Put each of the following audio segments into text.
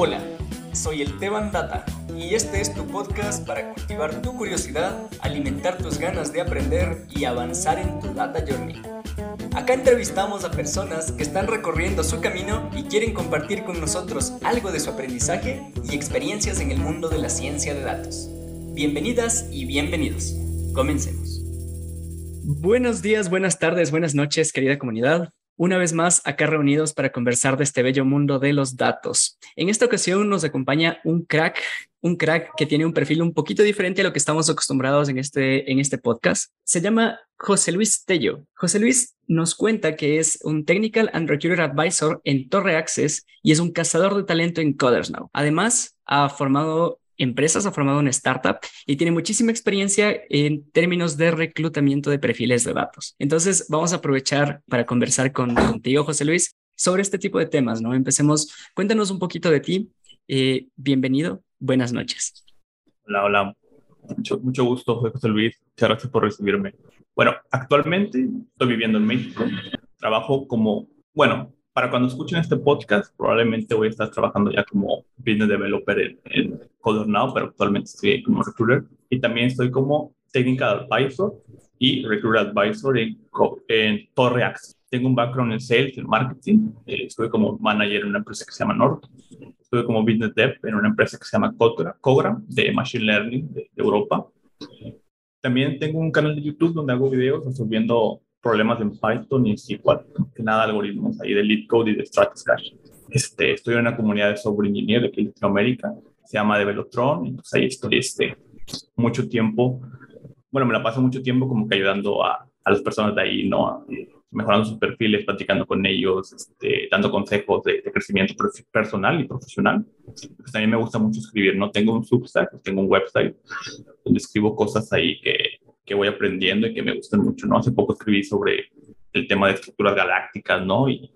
Hola, soy el Teban Data y este es tu podcast para cultivar tu curiosidad, alimentar tus ganas de aprender y avanzar en tu Data Journey. Acá entrevistamos a personas que están recorriendo su camino y quieren compartir con nosotros algo de su aprendizaje y experiencias en el mundo de la ciencia de datos. Bienvenidas y bienvenidos. Comencemos. Buenos días, buenas tardes, buenas noches, querida comunidad. Una vez más, acá reunidos para conversar de este bello mundo de los datos. En esta ocasión nos acompaña un crack, un crack que tiene un perfil un poquito diferente a lo que estamos acostumbrados en este, en este podcast. Se llama José Luis Tello. José Luis nos cuenta que es un Technical and Recruiter Advisor en Torre Access y es un cazador de talento en Coders Now. Además, ha formado empresas, ha formado una startup y tiene muchísima experiencia en términos de reclutamiento de perfiles de datos. Entonces, vamos a aprovechar para conversar con, contigo, José Luis, sobre este tipo de temas, ¿no? Empecemos, cuéntanos un poquito de ti. Eh, bienvenido, buenas noches. Hola, hola. Mucho, mucho gusto, José Luis. Muchas gracias por recibirme. Bueno, actualmente estoy viviendo en México. Trabajo como, bueno, para cuando escuchen este podcast, probablemente voy a estar trabajando ya como business developer en, en pero actualmente estoy como recruiter. Y también estoy como technical advisor y recruiter advisor en, en Torre. Tengo un background en sales, en marketing. Eh, estuve como manager en una empresa que se llama Nord. Estuve como business dev en una empresa que se llama Cogra, de Machine Learning de, de Europa. También tengo un canal de YouTube donde hago videos resolviendo problemas en Python y SQL, que nada algoritmos ahí de LeetCode y de Stratiscache. Este, estoy en una comunidad de software engineer de aquí en Latinoamérica, se llama Develotron, entonces ahí estoy este, mucho tiempo, bueno, me la paso mucho tiempo como que ayudando a, a las personas de ahí, ¿no? mejorando sus perfiles, platicando con ellos, este, dando consejos de, de, crecimiento personal y profesional. Pues también me gusta mucho escribir, ¿no? Tengo un Substack, tengo un website donde escribo cosas ahí que, que voy aprendiendo y que me gustan mucho, ¿no? Hace poco escribí sobre el tema de estructuras galácticas, ¿no? Y,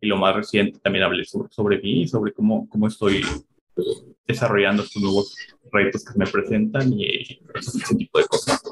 y lo más reciente también hablé sobre, sobre mí, sobre cómo, cómo estoy desarrollando estos nuevos retos que me presentan y ese tipo de cosas.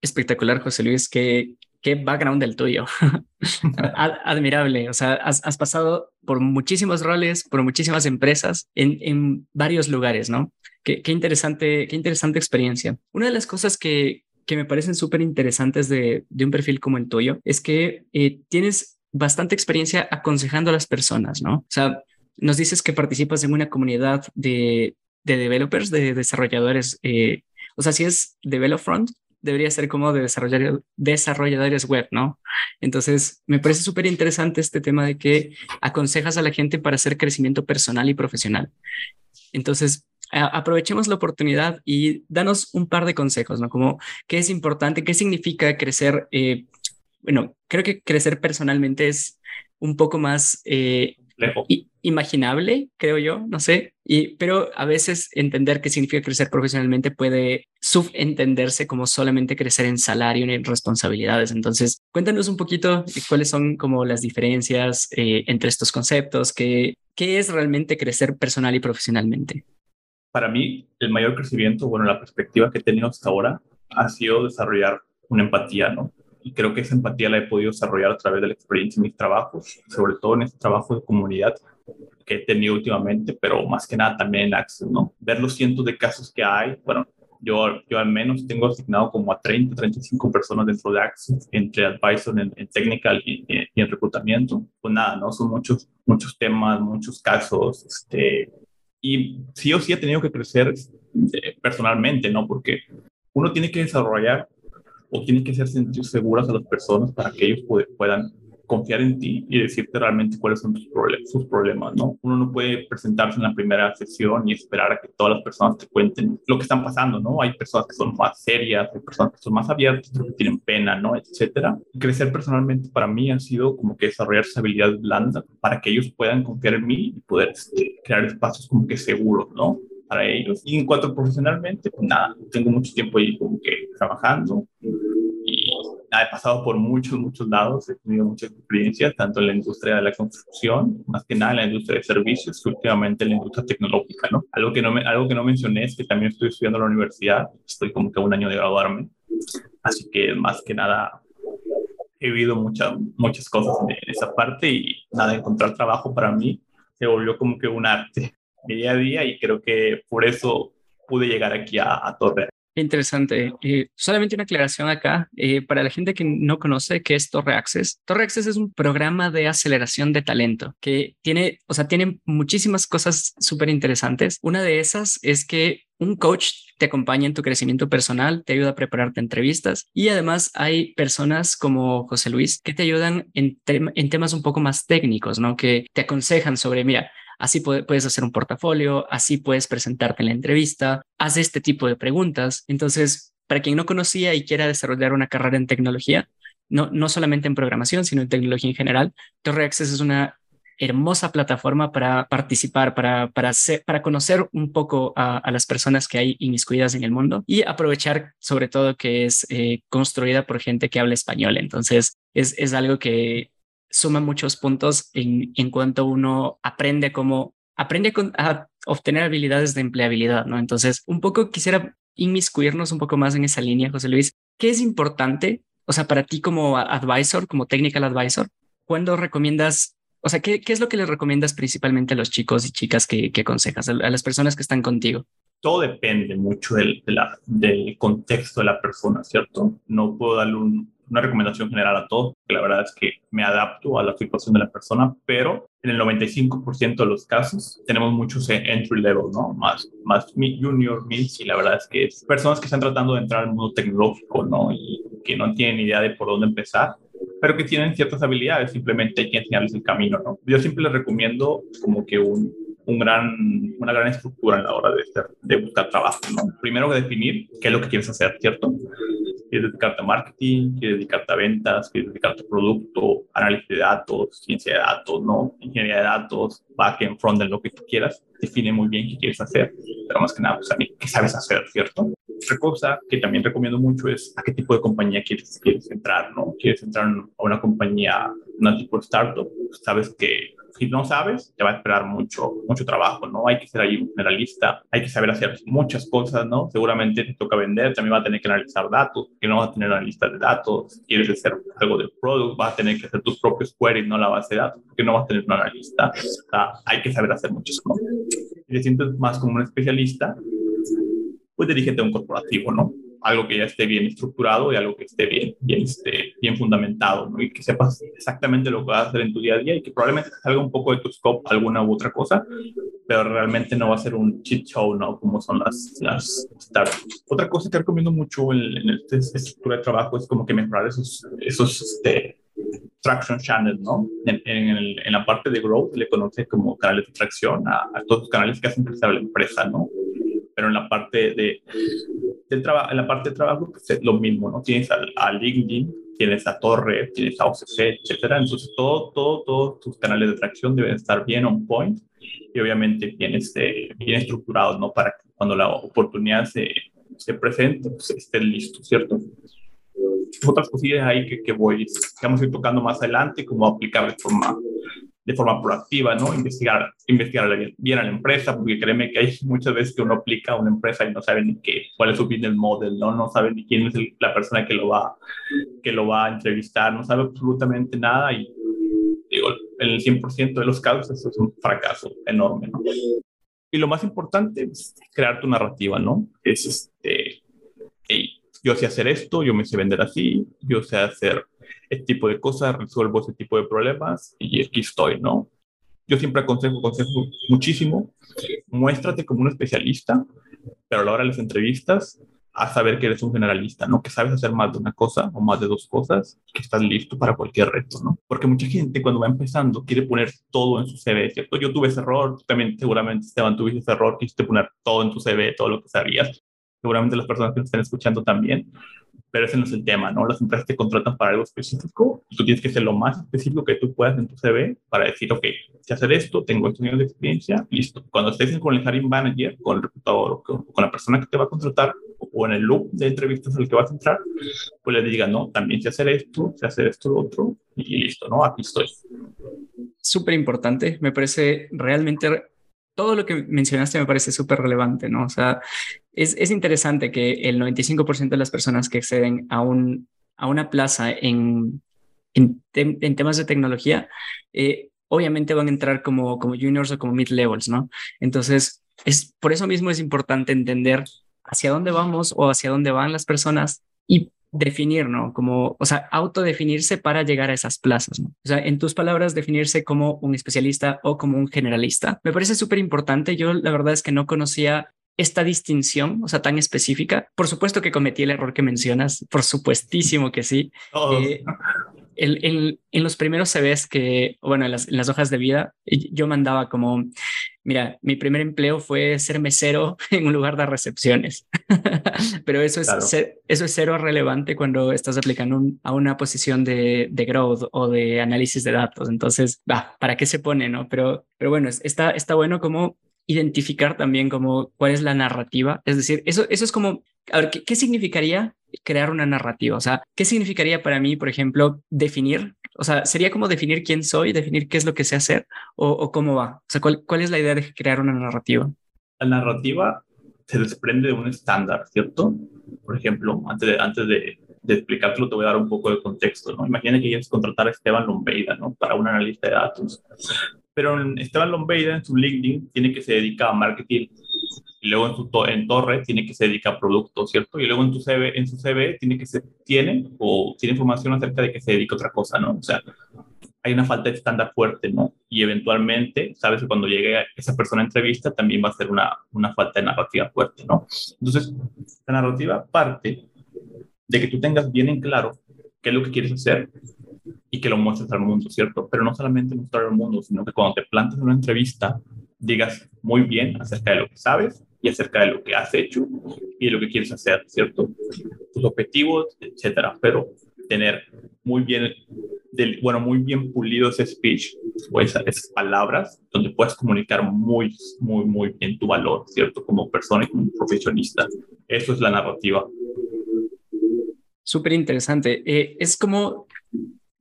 Espectacular, José Luis. Qué, qué background del tuyo. Admirable. O sea, has, has, pasado por muchísimos roles, por muchísimas empresas en, en varios lugares, ¿no? Qué, qué, interesante, qué interesante experiencia. Una de las cosas que, que me parecen súper interesantes de, de, un perfil como el tuyo es que eh, tienes bastante experiencia aconsejando a las personas, ¿no? O sea, nos dices que participas en una comunidad de, de developers, de desarrolladores. Eh, o sea, si es DevelopFront, debería ser como de desarrollar, desarrolladores web, ¿no? Entonces, me parece súper interesante este tema de que aconsejas a la gente para hacer crecimiento personal y profesional. Entonces, aprovechemos la oportunidad y danos un par de consejos, ¿no? Como qué es importante, qué significa crecer. Eh, bueno, creo que crecer personalmente es un poco más eh, imaginable, creo yo, no sé, y, pero a veces entender qué significa crecer profesionalmente puede subentenderse como solamente crecer en salario y en responsabilidades. Entonces, cuéntanos un poquito cuáles son como las diferencias eh, entre estos conceptos, qué, qué es realmente crecer personal y profesionalmente para mí el mayor crecimiento, bueno, la perspectiva que he tenido hasta ahora ha sido desarrollar una empatía, ¿no? Y creo que esa empatía la he podido desarrollar a través de la experiencia en mis trabajos, sobre todo en este trabajo de comunidad que he tenido últimamente, pero más que nada también en Access, ¿no? Ver los cientos de casos que hay, bueno, yo, yo al menos tengo asignado como a 30, 35 personas dentro de Access, entre advisor en, en technical y, y, en reclutamiento. Pues nada, ¿no? Son muchos, muchos temas, muchos casos, este, y sí o sí ha tenido que crecer eh, personalmente, ¿no? Porque uno tiene que desarrollar o tiene que hacer sentir seguras a las personas para que ellos puedan confiar en ti y decirte realmente cuáles son tus problemas, sus problemas, ¿no? Uno no puede presentarse en la primera sesión y esperar a que todas las personas te cuenten lo que están pasando, ¿no? Hay personas que son más serias, hay personas que son más abiertas, que tienen pena, ¿no? Etcétera. Crecer personalmente para mí ha sido como que desarrollar esa habilidad blanda para que ellos puedan confiar en mí y poder este, crear espacios como que seguros, ¿no? para ellos. Y en cuanto profesionalmente, pues nada, tengo mucho tiempo ahí como que trabajando, he pasado por muchos, muchos lados, he tenido muchas experiencias, tanto en la industria de la construcción, más que nada en la industria de servicios, últimamente en la industria tecnológica, ¿no? Algo que no, me, algo que no mencioné es que también estoy estudiando en la universidad, estoy como que a un año de graduarme, así que más que nada he vivido muchas, muchas cosas en esa parte y nada, encontrar trabajo para mí se volvió como que un arte. día a día y creo que por eso pude llegar aquí a, a Torre. Interesante. Eh, solamente una aclaración acá eh, para la gente que no conoce qué es Torre Access. Torre Access es un programa de aceleración de talento que tiene, o sea, tiene muchísimas cosas súper interesantes. Una de esas es que un coach te acompaña en tu crecimiento personal, te ayuda a prepararte entrevistas y además hay personas como José Luis que te ayudan en, en temas un poco más técnicos, ¿no? Que te aconsejan sobre, mira, Así puedes hacer un portafolio, así puedes presentarte en la entrevista, haz este tipo de preguntas. Entonces, para quien no conocía y quiera desarrollar una carrera en tecnología, no, no solamente en programación, sino en tecnología en general, Torre Access es una hermosa plataforma para participar, para, para, para conocer un poco a, las personas que hay inmiscuidas en el mundo y aprovechar sobre todo que es eh, construida por gente que habla español. Entonces, es, es algo que suma muchos puntos en, en cuanto uno aprende cómo, aprende a obtener habilidades de empleabilidad, ¿no? Entonces, un poco quisiera inmiscuirnos un poco más en esa línea, José Luis. ¿Qué es importante, o sea, para ti como advisor, como technical advisor, cuando recomiendas, o sea, ¿qué, qué es lo que les recomiendas principalmente a los chicos y chicas que, que aconsejas, a las personas que están contigo? todo depende mucho del, de la, del contexto de la persona, ¿cierto? No puedo darle un, una recomendación general a todos, la verdad es que me adapto a la situación de la persona, pero en el 95% de los casos tenemos muchos entry level, ¿no? Más, más junior, mid, y la verdad es que es personas que están tratando de entrar al mundo tecnológico, ¿no? Y que no tienen idea de por dónde empezar, pero que tienen ciertas habilidades, simplemente hay que enseñarles el camino, ¿no? Yo siempre les recomiendo como que un, un gran, una gran estructura en la hora de, de buscar trabajo, ¿no? Primero que definir qué es lo que quieres hacer, ¿cierto? Quieres dedicarte a marketing, quieres dedicarte a ventas, quieres dedicarte a producto, análisis de datos, ciencia de datos, ¿no? Ingeniería de datos, backend, frontend, lo que tú quieras. Define muy bien qué quieres hacer, pero más que nada, pues, qué sabes hacer, ¿cierto? Otra cosa que también recomiendo mucho es a qué tipo de compañía quieres, quieres entrar, ¿no? Quieres entrar a una compañía, una tipo de startup, sabes que si no sabes, te va a esperar mucho, mucho trabajo, ¿no? Hay que ser ahí un generalista, hay que saber hacer muchas cosas, ¿no? Seguramente te toca vender, también va a tener que analizar datos, que no vas a tener una lista de datos, quieres hacer algo del product, vas a tener que hacer tus propios queries, no la base de datos, porque no vas a tener un analista. O sea, hay que saber hacer muchas cosas. Si te sientes más como un especialista, pues dirígete a un corporativo, ¿no? algo que ya esté bien estructurado y algo que esté bien, bien, esté bien fundamentado, ¿no? Y que sepas exactamente lo que vas a hacer en tu día a día y que probablemente salga un poco de tu scope alguna u otra cosa, pero realmente no va a ser un cheat show, ¿no? Como son las, las startups. Otra cosa que recomiendo mucho en, en esta estructura de trabajo es como que mejorar esos, esos este, traction channels, ¿no? En, en, en, la parte de growth le conoce como canales de tracción a, a todos los canales que hacen crecer la empresa, ¿no? Pero en la parte de trabajo, en la parte de trabajo, pues es lo mismo, ¿no? Tienes a, LinkedIn, tienes a Torre, tienes a OCC, etcétera. Entonces, todo, todo, todos tus canales de tracción deben estar bien on point y obviamente bien, este, bien estructurados, ¿no? Para que cuando la oportunidad se, se presente, pues estén listos, ¿cierto? Otras cosillas ahí que, que voy, que vamos a ir tocando más adelante, como aplicar de forma de forma proactiva, ¿no? Investigar, investigar bien, a la empresa, porque créeme que hay muchas veces que uno aplica a una empresa y no sabe ni qué, cuál es su business model, ¿no? No sabe ni quién es la persona que lo, va, que lo va a entrevistar, no sabe absolutamente nada y digo, en el 100% de los casos eso es un fracaso enorme, ¿no? Y lo más importante es crear tu narrativa, ¿no? Es este, hey, yo sé hacer esto, yo me sé vender así, yo sé hacer este tipo de cosas, resuelvo ese tipo de problemas y aquí estoy, ¿no? Yo siempre aconsejo, aconsejo muchísimo, muéstrate como un especialista, pero a la hora de las entrevistas, a saber que eres un generalista, ¿no? Que sabes hacer más de una cosa o más de dos cosas, que estás listo para cualquier reto, ¿no? Porque mucha gente cuando va empezando quiere poner todo en su CV, ¿cierto? Yo tuve ese error, también seguramente, Esteban, tuviste ese error, quisiste poner todo en tu CV, todo lo que sabías. Seguramente las personas que están escuchando también pero ese no es el tema, ¿no? Las empresas te contratan para algo específico y tú tienes que ser lo más específico que tú puedas en tu CV para decir, ok, si hacer esto, tengo estos años de experiencia, listo. Cuando estés con el hiring manager, con el reclutador, con, con la persona que te va a contratar o en el loop de entrevistas al que vas a entrar, pues le diga, no, también sé hacer esto, sé hacer esto, lo otro, y listo, ¿no? Aquí estoy. Súper importante, me parece realmente todo lo que mencionaste me parece súper relevante, ¿no? O sea, es, es interesante que el 95% de las personas que acceden a, un, a una plaza en, en, temas de tecnología eh, obviamente van a entrar como, como juniors o como mid levels, ¿no? Entonces, es por eso mismo es importante entender hacia dónde vamos o hacia dónde van las personas y definir, ¿no? Como, o sea, autodefinirse para llegar a esas plazas, ¿no? O sea, en tus palabras, definirse como un especialista o como un generalista. Me parece súper importante. Yo la verdad es que no conocía esta distinción, o sea, tan específica. Por supuesto que cometí el error que mencionas, por supuestísimo que sí. Eh, el, en los primeros CVs que, bueno, en las, en las, hojas de vida, yo mandaba como, mira, mi primer empleo fue ser mesero en un lugar de recepciones, pero eso es, eso es cero relevante cuando estás aplicando a una posición de, de, growth o de análisis de datos. Entonces, va, ¿para qué se pone, no? Pero, pero bueno, está, está bueno como identificar también como cuál es la narrativa. Es decir, eso, eso es como, a ver, ¿qué, ¿qué, significaría crear una narrativa? O sea, ¿qué significaría para mí, por ejemplo, definir? O sea, ¿sería como definir quién soy, definir qué es lo que sé hacer o, cómo va? O sea, ¿cuál, ¿cuál es la idea de crear una narrativa? La narrativa se desprende de un estándar, ¿cierto? Por ejemplo, antes de, antes de explicártelo, te voy a dar un poco de contexto, ¿no? Imagina que quieres contratar a Esteban Lombeida, ¿no? Para un analista de datos pero Esteban Lombeida en su LinkedIn tiene que se dedica a marketing luego en, su en Torre tiene que se dedica a productos, ¿cierto? Y luego en, tu CV, en su CV tiene que se tiene o tiene información acerca de que se dedica a otra cosa, ¿no? O sea, hay una falta de estándar fuerte, ¿no? Y eventualmente, sabes que cuando llegue esa persona a entrevista también va a ser una, una falta de narrativa fuerte, ¿no? Entonces, la narrativa parte de que tú tengas bien en claro qué es lo que quieres hacer, y que lo muestres al mundo, ¿cierto? Pero no solamente mostrar al mundo, sino que cuando te plantes en una entrevista, digas muy bien acerca de lo que sabes y acerca de lo que has hecho y lo que quieres hacer, ¿cierto? Tus objetivos, etcétera. Pero tener muy bien, bueno, muy bien pulido ese speech o esas palabras donde puedes comunicar muy, muy, muy bien tu valor, ¿cierto? Como persona y como profesionista. Eso es la narrativa. Súper interesante. Eh, es como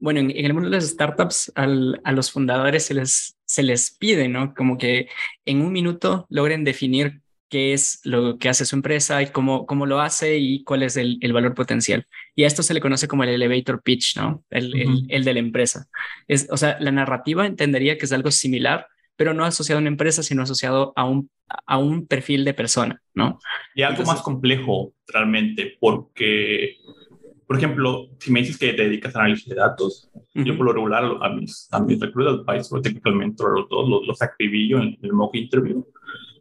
bueno, en, el mundo de las startups a los fundadores se les, se les pide, ¿no? Como que en un minuto logren definir qué es lo que hace su empresa y cómo, cómo lo hace y cuál es el, valor potencial. Y a esto se le conoce como el elevator pitch, ¿no? El, el, de la empresa. Es, o sea, la narrativa entendería que es algo similar, pero no asociado a una empresa, sino asociado a un, a un perfil de persona, ¿no? Y algo más complejo realmente, porque por ejemplo, si me dices que te dedicas a análisis de datos, yo por lo regular a mis, a mis recruiters Advisor, Technical Mentor, los dos los, los acribillo en el mock interview.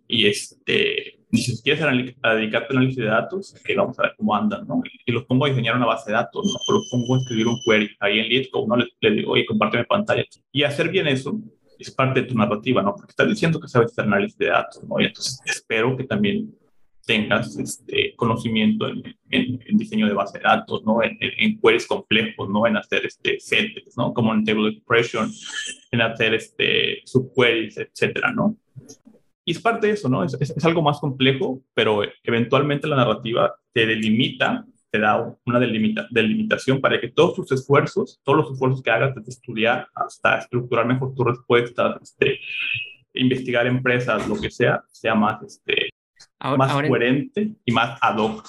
Y este, si quieres dedicarte a análisis de datos, que vamos a ver cómo andan, ¿no? Y los pongo a diseñar una base de datos, ¿no? O los pongo a escribir un query ahí en LeetCode, ¿no? Les, les digo, oye, compárteme pantalla. Y hacer bien eso es parte de tu narrativa, ¿no? Porque estás diciendo que sabes hacer análisis de datos, ¿no? Y entonces espero que también tengas este, conocimiento en, diseño de base de datos, ¿no? En, en, queries complejos, ¿no? En hacer este, settings, ¿no? Como en table expression, en hacer este, subqueries, etcétera, ¿no? Y es parte de eso, ¿no? Es, es, algo más complejo, pero eventualmente la narrativa te delimita, te da una delimita, delimitación para que todos tus esfuerzos, todos los esfuerzos que hagas desde estudiar hasta estructurar mejor tus respuestas, este, investigar empresas, lo que sea, sea más este, más coherente y más ad hoc.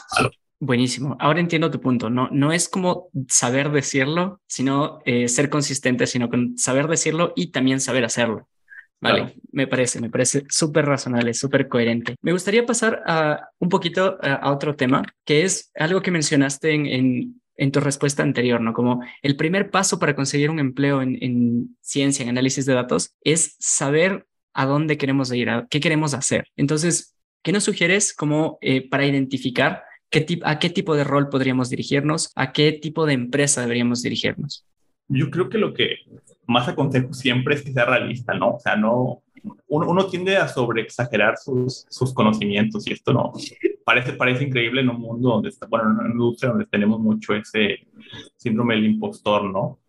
Buenísimo. Ahora entiendo tu punto. No, no es como saber decirlo, sino eh, ser consistente, sino con saber decirlo y también saber hacerlo. Vale, me parece, me parece súper razonable, súper coherente. Me gustaría pasar a un poquito a, otro tema, que es algo que mencionaste en, en, en, tu respuesta anterior, ¿no? Como el primer paso para conseguir un empleo en, en ciencia, en análisis de datos, es saber a dónde queremos ir, a qué queremos hacer. Entonces, ¿Qué nos sugieres como eh, para identificar qué a qué tipo de rol podríamos dirigirnos, a qué tipo de empresa deberíamos dirigirnos? Yo creo que lo que más aconsejo siempre es que sea realista, ¿no? O sea, no, uno, tiende a sobreexagerar sus, sus conocimientos y esto no, parece, parece increíble en un mundo donde está, bueno, en una industria donde tenemos mucho ese síndrome del impostor, ¿no?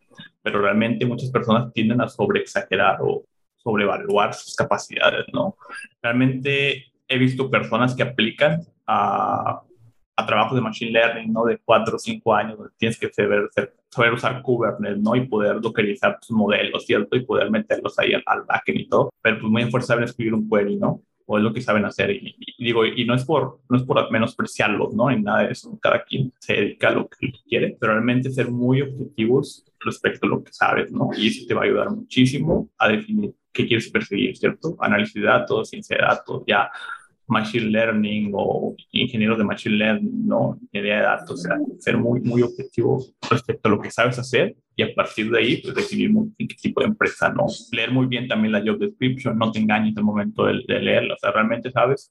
Pero realmente muchas personas tienden a sobreexagerar o sobrevaluar sus capacidades, ¿no? Realmente he visto personas que aplican a, a trabajos de machine learning, ¿no? De cuatro o cinco años, donde tienes que saber, saber usar Kubernetes, ¿no? Y poder dockerizar tus modelos, ¿cierto? Y poder meterlos ahí al, backend y todo. Pero pues muy esforzado en escribir un query, ¿no? o es lo que saben hacer. Y, digo, y no es por, no es por menospreciarlos, ¿no? En nada de eso. Cada quien se dedica a lo que quiere, pero realmente ser muy objetivos respecto a lo que sabes, ¿no? Y eso te va a ayudar muchísimo a definir qué quieres perseguir, ¿cierto? Análisis de datos, ciencia de datos, ya machine learning o ingenieros de machine learning, ¿no? Ingeniería de datos, o sea, ser muy, muy objetivo respecto a lo que sabes hacer y a partir de ahí, pues decidir en qué tipo de empresa, ¿no? Leer muy bien también la job description, no te engañes al momento de, de leerla, o sea, realmente sabes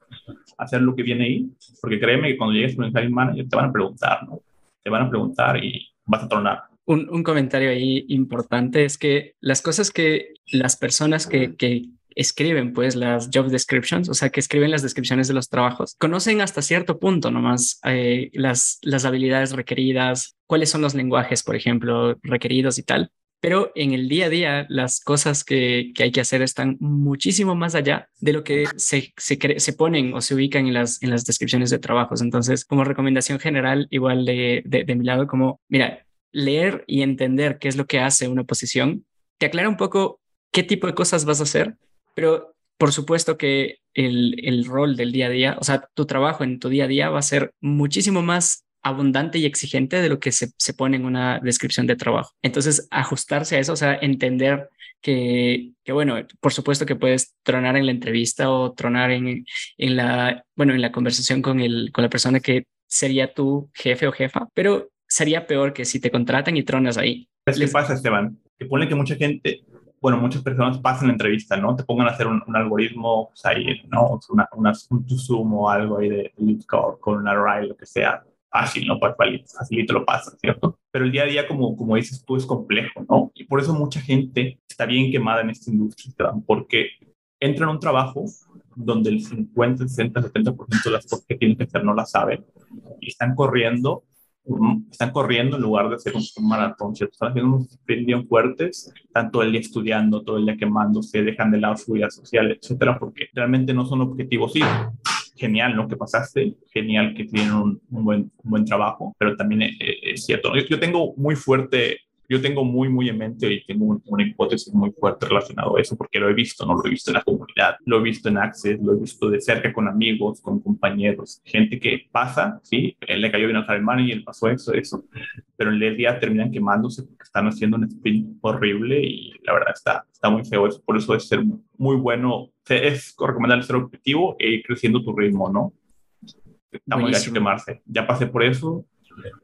hacer lo que viene ahí, porque créeme que cuando llegues con el hiring manager te van a preguntar, ¿no? Te van a preguntar y vas a tronar. Un, un comentario ahí importante es que las cosas que las personas que, que escriben pues las job descriptions, o sea, que escriben las descripciones de los trabajos, conocen hasta cierto punto nomás eh, las, las habilidades requeridas, cuáles son los lenguajes, por ejemplo, requeridos y tal. Pero en el día a día, las cosas que, que hay que hacer están muchísimo más allá de lo que se, se, se, ponen o se ubican en las, en las descripciones de trabajos. Entonces, como recomendación general, igual de, de, de mi lado, como, mira, leer y entender qué es lo que hace una posición, te aclara un poco qué tipo de cosas vas a hacer pero por supuesto que el, el, rol del día a día, o sea, tu trabajo en tu día a día va a ser muchísimo más abundante y exigente de lo que se, se pone en una descripción de trabajo. Entonces, ajustarse a eso, o sea, entender que, que, bueno, por supuesto que puedes tronar en la entrevista o tronar en, en la, bueno, en la conversación con, el, con la persona que sería tu jefe o jefa, pero sería peor que si te contratan y tronas ahí. ¿Qué pasa, Esteban? Que pone que mucha gente bueno, muchas personas pasan la entrevista, ¿no? Te pongan a hacer un, algoritmo, pues ahí, ¿no? Una, una, un Zoom o algo ahí de LeetCode con un array, lo que sea. Fácil, ¿no? Pues facilito lo pasa, ¿cierto? Pero el día a día, como, como dices tú, es complejo, ¿no? Y por eso mucha gente está bien quemada en esta industria, porque entra en un trabajo donde el 50, 60, 70% de las cosas que tienen que hacer no las saben y están corriendo están corriendo en lugar de hacer un, maratón, ¿cierto? Están haciendo unos sprints bien fuertes, tanto el día estudiando, todo el día quemándose, dejan de lado su vida social, etcétera, porque realmente no son objetivos. Sí, genial, ¿no? Que pasaste, genial que tienen un, buen, un buen trabajo, pero también es, es cierto. Yo, yo tengo muy fuerte yo tengo muy, muy en mente y tengo una hipótesis muy fuerte relacionado a eso porque lo he visto, no lo he visto en la comunidad, lo he visto en Access, lo he visto de cerca con amigos, con compañeros, gente que pasa, sí, él le cayó bien al y él pasó eso, eso, pero en el día terminan quemándose porque están haciendo un sprint horrible y la verdad está, está muy feo eso, por eso es ser muy bueno, es recomendable ser objetivo e ir creciendo tu ritmo, ¿no? Está muy gacho quemarse. Ya pasé por eso,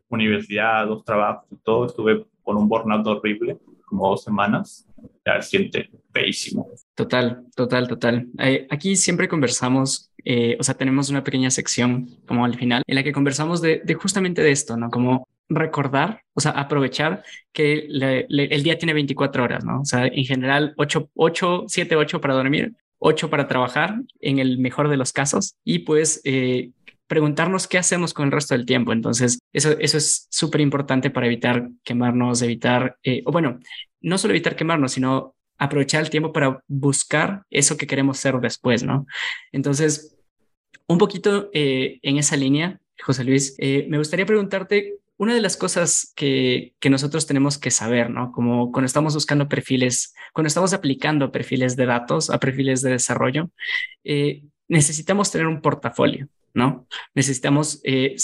universidad, dos trabajos y todo, estuve con un burnout horrible, como dos semanas, ya siente pésimo. Total, total, total. Eh, aquí siempre conversamos, eh, o sea, tenemos una pequeña sección como al final en la que conversamos de, de justamente de esto, ¿no? Como recordar, o sea, aprovechar que le, le, el día tiene 24 horas, ¿no? O sea, en general 8, 8 7, 8 para dormir, 8 para trabajar en el mejor de los casos y pues eh, preguntarnos qué hacemos con el resto del tiempo. Entonces, eso, eso es súper importante para evitar quemarnos, evitar, eh, o bueno, no solo evitar quemarnos, sino aprovechar el tiempo para buscar eso que queremos ser después, ¿no? Entonces, un poquito eh, en esa línea, José Luis, eh, me gustaría preguntarte una de las cosas que, que, nosotros tenemos que saber, ¿no? Como cuando estamos buscando perfiles, cuando estamos aplicando perfiles de datos a perfiles de desarrollo, necesitamos tener un portafolio. ¿No? Necesitamos eh,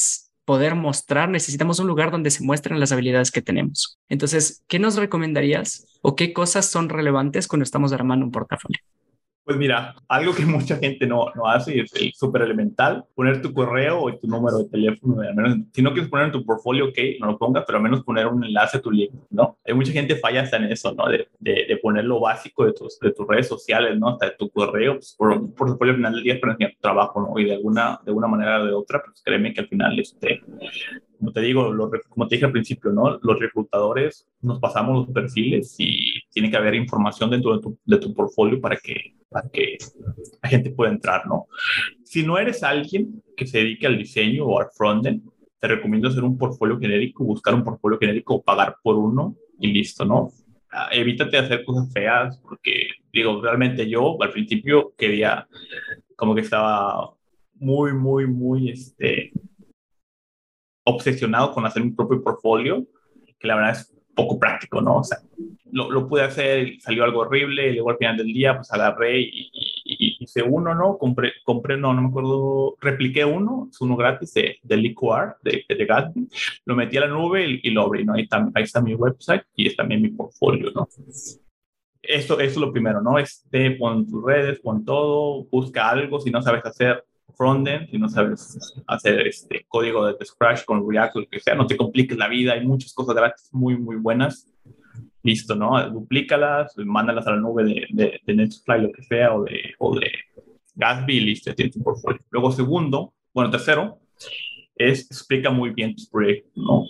poder mostrar, necesitamos un lugar donde se muestren las habilidades que tenemos. Entonces, ¿qué nos recomendarías o qué cosas son relevantes cuando estamos armando un portafolio? Pues mira, algo que mucha gente no, no hace y es súper elemental, poner tu correo o tu número de teléfono, al menos, si no quieres poner en tu portfolio, ok, no lo pongas, pero al menos poner un enlace a tu link, ¿no? Hay mucha gente falla hasta en eso, ¿no? De, de, de poner lo básico de tus, de tus redes sociales, ¿no? Hasta de tu correo, pues, por, portfolio al final del día es tu trabajo, ¿no? Y de alguna, de alguna manera o de otra, pues créeme que al final, este, como te digo, lo, como te dije al principio, ¿no? Los reclutadores nos pasamos los perfiles y tiene que haber información dentro de tu, de tu portfolio para que, para que la gente pueda entrar, ¿no? Si no eres alguien que se dedique al diseño o al frontend, te recomiendo hacer un portfolio genérico, buscar un portfolio genérico o pagar por uno y listo, ¿no? Ah, evítate hacer cosas feas porque, digo, realmente yo al principio quería, como que estaba muy, muy, muy, este, obsesionado con hacer mi propio portfolio, que la verdad es poco práctico, ¿no? O sea, lo, lo pude hacer, salió algo horrible, y luego al final del día, pues agarré y, y, hice uno, ¿no? Compré, compré, no, no me acuerdo, repliqué uno, es uno gratis de, de Liquar, de, de Gatsby, lo metí a la nube y, lo abrí, ¿no? Ahí está, ahí está mi website y está también mi portfolio, ¿no? Esto, es lo primero, ¿no? Este, pon tus redes, pon todo, busca algo, si no sabes hacer frontend, si no sabes hacer este código de Scratch con React, lo que sea, no te compliques la vida, hay muchas cosas gratis muy, muy buenas. Listo, ¿no? Duplícalas, mándalas a la nube de, de, de Nextfly, lo que sea, o de, o de Gatsby, listo, tienes tu portfolio. Luego, segundo, bueno, tercero, es explica muy bien tus proyectos, ¿no?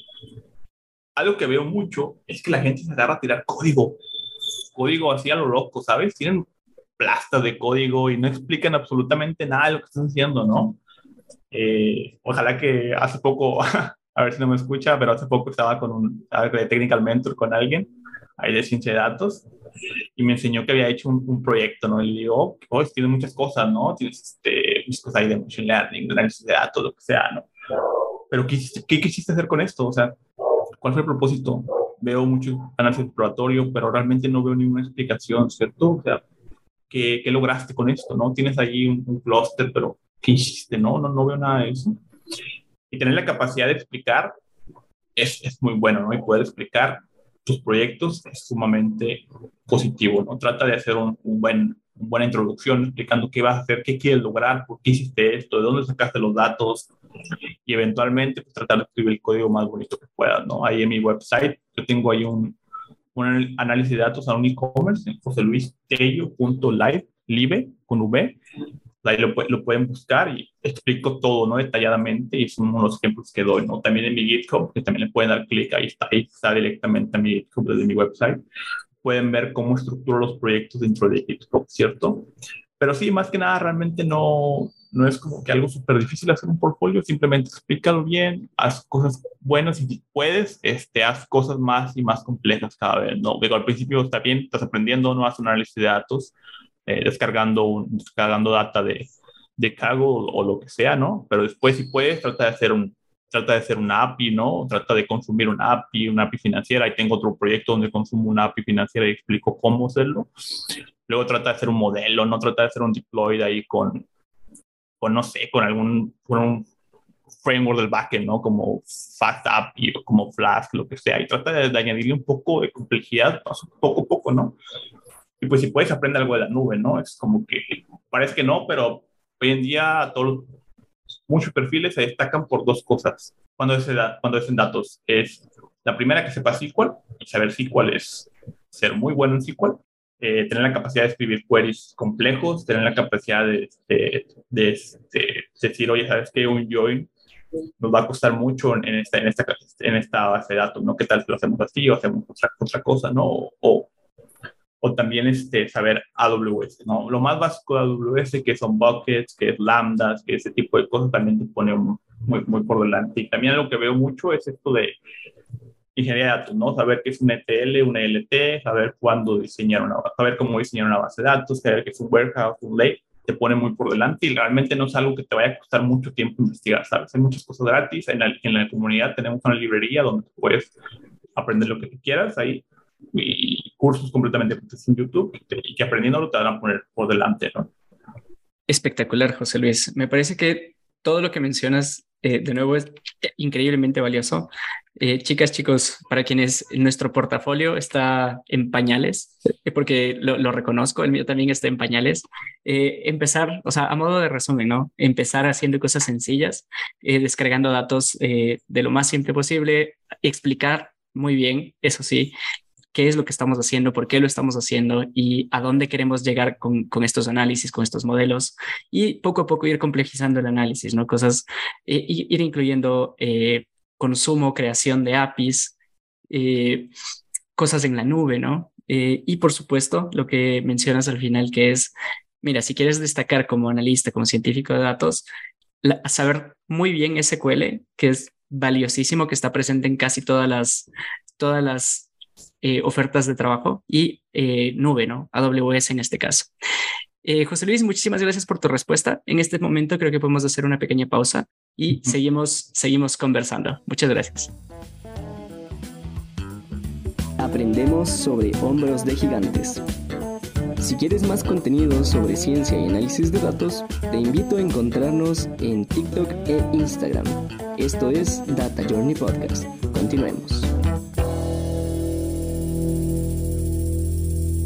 Algo que veo mucho es que la gente se agarra a tirar código código así a lo loco, ¿sabes? Tienen plastas de código y no explican absolutamente nada de lo que están haciendo, ¿no? Eh, ojalá que hace poco, a ver si no me escucha, pero hace poco estaba con un de Technical Mentor con alguien, ahí de ciencia de datos, y me enseñó que había hecho un, proyecto, ¿no? Y le digo, oh, tiene muchas cosas, ¿no? Tienes este, muchas cosas ahí de machine learning, de análisis de datos, lo que sea, ¿no? Pero ¿qué, ¿qué quisiste hacer con esto? O sea, ¿cuál fue el propósito? veo mucho análisis exploratorio, pero realmente no veo ninguna explicación, ¿cierto? O sea, ¿qué, qué lograste con esto? ¿No? Tienes ahí un, un clúster, pero ¿qué hiciste? No, no, no veo nada de eso. Y tener la capacidad de explicar es, es muy bueno, ¿no? Y poder explicar tus proyectos es sumamente positivo, ¿no? Trata de hacer un, un buen, una buena introducción explicando qué vas a hacer, qué quieres lograr, por qué hiciste esto, de dónde sacaste los datos y eventualmente pues, tratar de escribir el código más bonito que puedas, ¿no? Ahí en mi website yo tengo ahí un, un análisis de datos a un e-commerce en joseluistello.live, live con V. Ahí lo, lo, pueden buscar y explico todo, ¿no? Detalladamente y son unos ejemplos que doy, ¿no? También en mi GitHub, que también le pueden dar clic, ahí está, ahí está directamente a mi GitHub desde mi website pueden ver cómo estructuro los proyectos dentro de GitHub, ¿cierto? Pero sí, más que nada, realmente no, no es como que algo súper difícil hacer un portfolio, simplemente explícalo bien, haz cosas buenas y si puedes, este, haz cosas más y más complejas cada vez, ¿no? Digo, al principio está bien, estás aprendiendo, no haces un análisis de datos, eh, descargando, un, descargando data de, de Cago o, o, lo que sea, ¿no? Pero después, si puedes, trata de hacer un, trata de hacer una API, ¿no? Trata de consumir una API, una API financiera. Ahí tengo otro proyecto donde consumo una API financiera y explico cómo hacerlo. Luego trata de hacer un modelo, no trata de hacer un deploy ahí con, con no sé, con algún con un framework del backend, ¿no? Como Fast API o como Flask, lo que sea. Y trata de, añadirle un poco de complejidad, poco a poco, ¿no? Y pues si puedes aprender algo de la nube, ¿no? Es como que parece que no, pero hoy en día todos muchos perfiles se destacan por dos cosas cuando es, cuando es en datos. Es la primera que sepa SQL y saber SQL es ser muy bueno en SQL. Eh, tener la capacidad de escribir queries complejos, tener la capacidad de, de, decir, oye, ¿sabes qué? Un join nos va a costar mucho en esta, en esta, en esta base de datos, ¿no? ¿Qué tal si lo hacemos así o hacemos otra, otra cosa, ¿no? O, o también este, saber AWS, ¿no? Lo más básico de AWS, que son buckets, que es lambdas, que ese tipo de cosas, también te pone muy, muy por delante. Y también lo que veo mucho es esto de ingeniería de datos, ¿no? Saber qué es un ETL, un ELT, saber cuándo diseñar una, saber cómo diseñar una base de datos, saber qué es un warehouse, un lake, te pone muy por delante y realmente no es algo que te vaya a costar mucho tiempo investigar, ¿sabes? Hay muchas cosas gratis, en la, en la comunidad tenemos una librería donde puedes aprender lo que tú quieras, ahí y cursos completamente en YouTube y que aprendiéndolo te van a poner por delante, ¿no? Espectacular, José Luis. Me parece que todo lo que mencionas, eh, de nuevo, es increíblemente valioso. Eh, chicas, chicos, para quienes nuestro portafolio está en pañales, eh, porque lo, lo, reconozco, el mío también está en pañales, empezar, o sea, a modo de resumen, ¿no? Empezar haciendo cosas sencillas, descargando datos de lo más simple posible, explicar muy bien, eso sí, qué es lo que estamos haciendo, por qué lo estamos haciendo y a dónde queremos llegar con, con estos análisis, con estos modelos y poco a poco ir complejizando el análisis, ¿no? Cosas, eh, ir incluyendo eh, consumo, creación de APIs, eh, cosas en la nube, ¿no? Eh, y por supuesto, lo que mencionas al final, que es, mira, si quieres destacar como analista, como científico de datos, la, saber muy bien SQL, que es valiosísimo, que está presente en casi todas las, todas las eh, ofertas de trabajo y eh, nube, ¿no? AWS en este caso. Eh, José Luis, muchísimas gracias por tu respuesta. En este momento creo que podemos hacer una pequeña pausa y seguimos, seguimos conversando. Muchas gracias. Aprendemos sobre hombros de gigantes. Si quieres más contenido sobre ciencia y análisis de datos, te invito a encontrarnos en TikTok e Instagram. Esto es Data Journey Podcast. Continuemos.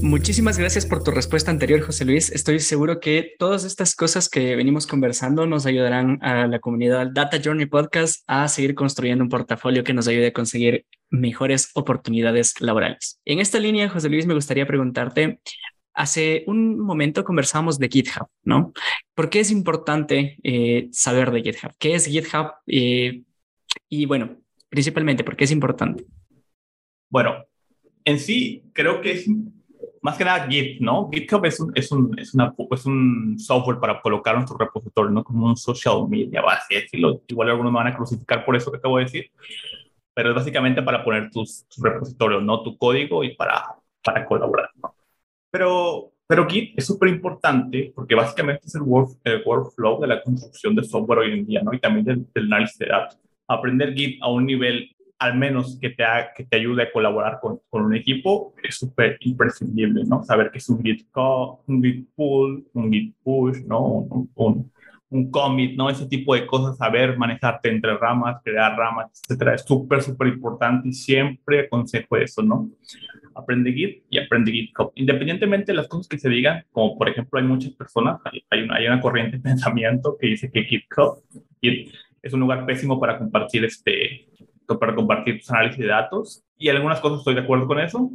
Muchísimas gracias por tu respuesta anterior, José Luis. Estoy seguro que todas estas cosas que venimos conversando nos ayudarán a la comunidad Data Journey Podcast a seguir construyendo un portafolio que nos ayude a conseguir mejores oportunidades laborales. En esta línea, José Luis, me gustaría preguntarte, hace un momento conversamos de GitHub, ¿no? ¿Por qué es importante eh, saber de GitHub? ¿Qué es GitHub? Eh, y bueno, principalmente, ¿por qué es importante? Bueno, en sí, creo que es más que nada Git, ¿no? GitHub es un, es un, es una, es un software para colocar nuestro repositorio, ¿no? Como un social media, así decirlo. Igual algunos me van a crucificar por eso que acabo de decir, pero es básicamente para poner tus, repositorios, ¿no? Tu código y para, para colaborar, ¿no? Pero, pero Git es súper importante porque básicamente es el, el, workflow de la construcción de software hoy en día, ¿no? Y también del, del análisis de datos. Aprender Git a un nivel al menos que te, que te ayude a colaborar con, con un equipo, es súper imprescindible, ¿no? Saber que es un Git, un Git pull, un Git push, ¿no? Un, un, un, commit, ¿no? Ese tipo de cosas, saber manejarte entre ramas, crear ramas, etcétera, es súper, súper importante y siempre aconsejo eso, ¿no? Aprende Git y aprende GitHub. Independientemente de las cosas que se digan, como por ejemplo hay muchas personas, hay una, hay una corriente de pensamiento que dice que GitHub Git es un lugar pésimo para compartir este para compartir tus análisis de datos. Y algunas cosas estoy de acuerdo con eso.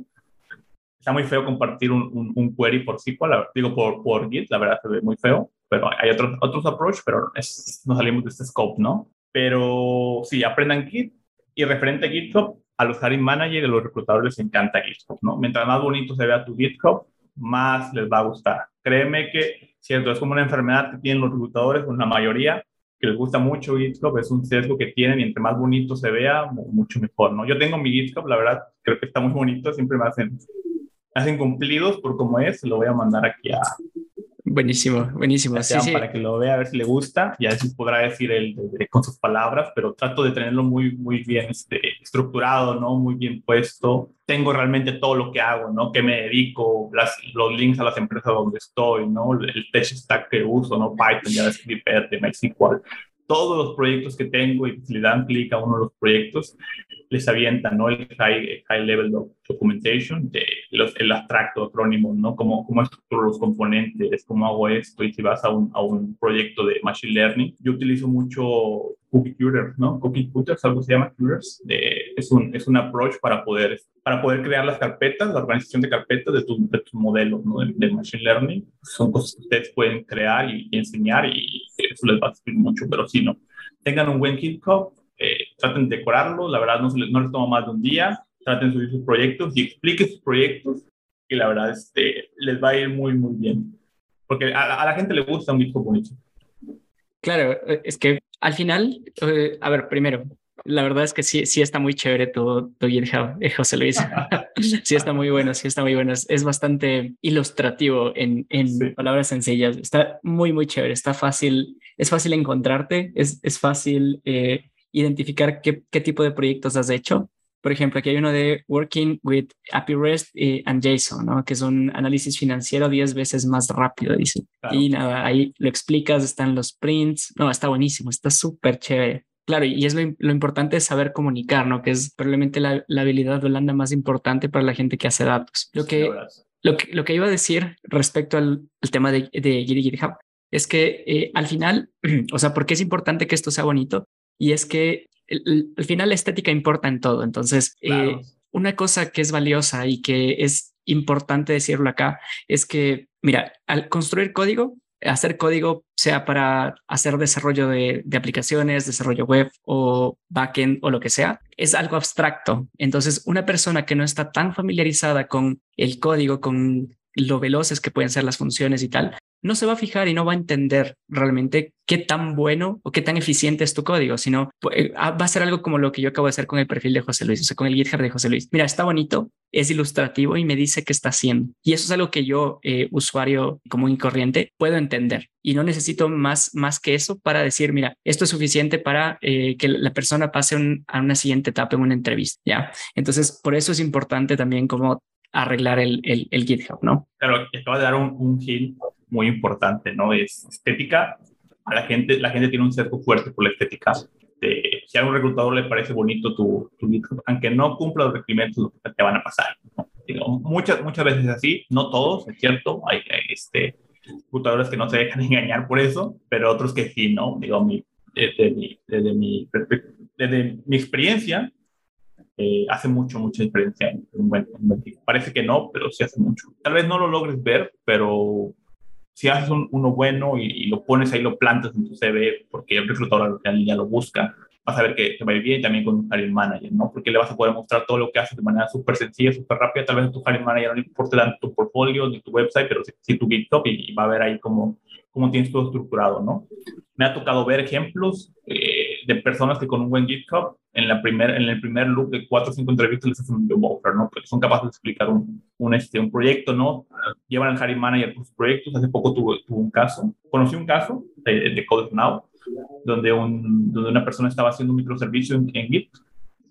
Está muy feo compartir un, un, query por SQL, digo por, por Git, la verdad se ve muy feo, pero hay otros, otros approach, pero es, no salimos de este scope, ¿no? Pero sí, aprendan Git y referente a GitHub, a los hiring managers y a los reclutadores les encanta GitHub, ¿no? Mientras más bonito se vea tu GitHub, más les va a gustar. Créeme que, cierto, es como una enfermedad que tienen los reclutadores, con la mayoría, que les gusta mucho GitHub, es un sesgo que tienen y entre más bonito se vea, mucho mejor, ¿no? Yo tengo mi GitHub, la verdad, creo que está muy bonito, siempre me hacen, hacen cumplidos por cómo es, lo voy a mandar aquí a, Buenísimo, buenísimo. Sí, Para que lo vea, a ver si le gusta, y a ver si podrá decir él con sus palabras, pero trato de tenerlo muy, muy bien este, estructurado, ¿no? Muy bien puesto. Tengo realmente todo lo que hago, ¿no? Que me dedico, las, los links a las empresas donde estoy, ¿no? El tech stack que uso, ¿no? Python, JavaScript, MySQL. Todos los proyectos que tengo y si le dan clic a uno de los proyectos, les avientan, ¿no? El high, high level documentation, de los, el abstracto acrónimo, ¿no? Cómo, cómo estructuro los componentes, cómo hago esto, y si vas a un, a un proyecto de machine learning. Yo utilizo mucho Cookie Cutters, ¿no? Cookie Cutters, algo se llama Cutters, es, un, es un approach para poder, para poder crear las carpetas, la organización de carpetas de tus de tu modelos, ¿no? De, machine learning. Son cosas que ustedes pueden crear y, enseñar y eso les va a servir mucho, pero si no, tengan un buen GitHub, eh, traten de decorarlo, la verdad no, les, no les toma más de un día, traten de subir sus proyectos y expliquen sus proyectos y la verdad este, les va a ir muy, muy bien. Porque a, la gente le gusta un GitHub bonito. Claro, eh, es que al final, eh, a ver, primero, la verdad es que sí, sí está muy chévere tu, tu GitHub, José Luis. sí está muy bueno, sí está muy bueno. Es, bastante ilustrativo en, en palabras sencillas. Está muy, muy chévere. Está fácil, es fácil encontrarte, es, es fácil identificar qué, qué tipo de proyectos has hecho. Por ejemplo, aquí hay uno de Working with API REST y, and JSON, ¿no? que es un análisis financiero 10 veces más rápido, dice. Y nada, ahí lo explicas, están los prints. No, está buenísimo, está súper chévere. Claro, y es lo, lo, importante es saber comunicar, ¿no? Que es probablemente la, la habilidad blanda más importante para la gente que hace datos. Lo que, lo que, lo que iba a decir respecto al, al tema de, de GitHub es que eh, al final, o sea, ¿por qué es importante que esto sea bonito? Y es que al final la estética importa en todo. Entonces, eh, una cosa que es valiosa y que es importante decirlo acá es que, mira, al construir código, hacer código sea para hacer desarrollo de, de, aplicaciones, desarrollo web o backend o lo que sea, es algo abstracto. Entonces, una persona que no está tan familiarizada con el código, con lo veloces que pueden ser las funciones y tal, no se va a fijar y no va a entender realmente qué tan bueno o qué tan eficiente es tu código, sino eh, ah, va a ser algo como lo que yo acabo de hacer con el perfil de José Luis, o sea, con el GitHub de José Luis. Mira, está bonito, es ilustrativo y me dice qué está haciendo. Y eso es algo que yo, eh, usuario común y corriente, puedo entender. Y no necesito más, más que eso para decir, mira, esto es suficiente para eh, que la persona pase a una siguiente etapa en una entrevista. ¿ya? Entonces, por eso es importante también como arreglar el, el, GitHub, ¿no? Claro, acaba de dar un, un hint muy importante, ¿no? Es estética. A la gente, la gente tiene un cerco fuerte por la estética. De, si a un reclutador le parece bonito tu, tu GitHub, aunque no cumpla los requerimientos, te van a pasar. muchas, muchas veces así, no todos, es cierto. Hay, este, reclutadores que no se dejan engañar por eso, pero otros que sí, ¿no? Digo, mi, desde, mi, desde, mi, desde mi experiencia, eh, hace mucho, mucha diferencia en un buen, Parece que no, pero sí hace mucho. Tal vez no lo logres ver, pero si haces uno bueno y, lo pones ahí, lo plantas en tu CV, porque el reclutador ya lo busca, vas a ver que te va a ir bien también con un hiring manager, ¿no? Porque le vas a poder mostrar todo lo que haces de manera súper sencilla, súper rápida. Tal vez a tu hiring manager no le importe tu portfolio ni tu website, pero sí, tu GitHub y, va a ver ahí cómo, cómo tienes todo estructurado, ¿no? Me ha tocado ver ejemplos eh, de personas que con un buen GitHub en, la primer, en el primer look de cuatro o cinco entrevistas les hacen un job offer, ¿no? Porque son capaces de explicar un, un, este, un proyecto, ¿no? Llevan al hiring manager por sus proyectos. Hace poco tuve, un caso, conocí un caso de, de Code Now, donde, un, donde una persona estaba haciendo un microservicio en, en Git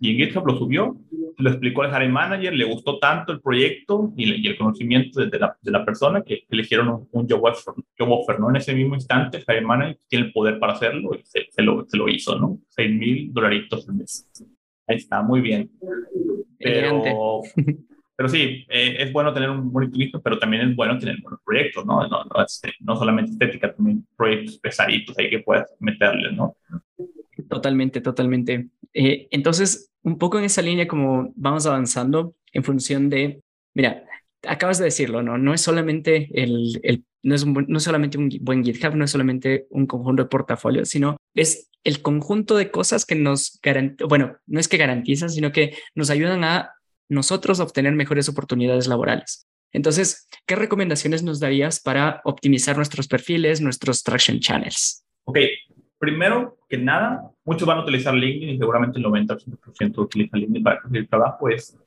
y en GitHub lo subió, lo explicó al hiring manager, le gustó tanto el proyecto y, el conocimiento de, la, de, la, persona que, eligieron un, un job, offer, job, offer, ¿no? En ese mismo instante, el hiring manager tiene el poder para hacerlo y se, se, lo, se lo, hizo, ¿no? 6 mil dolaritos al mes. Ahí está, muy bien. Pero, pero sí, eh, es bueno tener un bonito pero también es bueno tener buenos proyectos, ¿no? No, no, este, no solamente estética, también proyectos pesaditos ahí que puedas meterle, ¿no? Totalmente, totalmente. Eh, entonces, un poco en esa línea como vamos avanzando en función de, mira, acabas de decirlo, ¿no? No es solamente el, no, es no solamente un buen GitHub, no es solamente un conjunto de portafolios, sino es el conjunto de cosas que nos garantizan, bueno, no es que garantizan, sino que nos ayudan a nosotros a obtener mejores oportunidades laborales. Entonces, ¿qué recomendaciones nos darías para optimizar nuestros perfiles, nuestros traction channels? Ok, primero que nada, muchos van a utilizar LinkedIn y seguramente el 90% utilizan LinkedIn para conseguir trabajo, es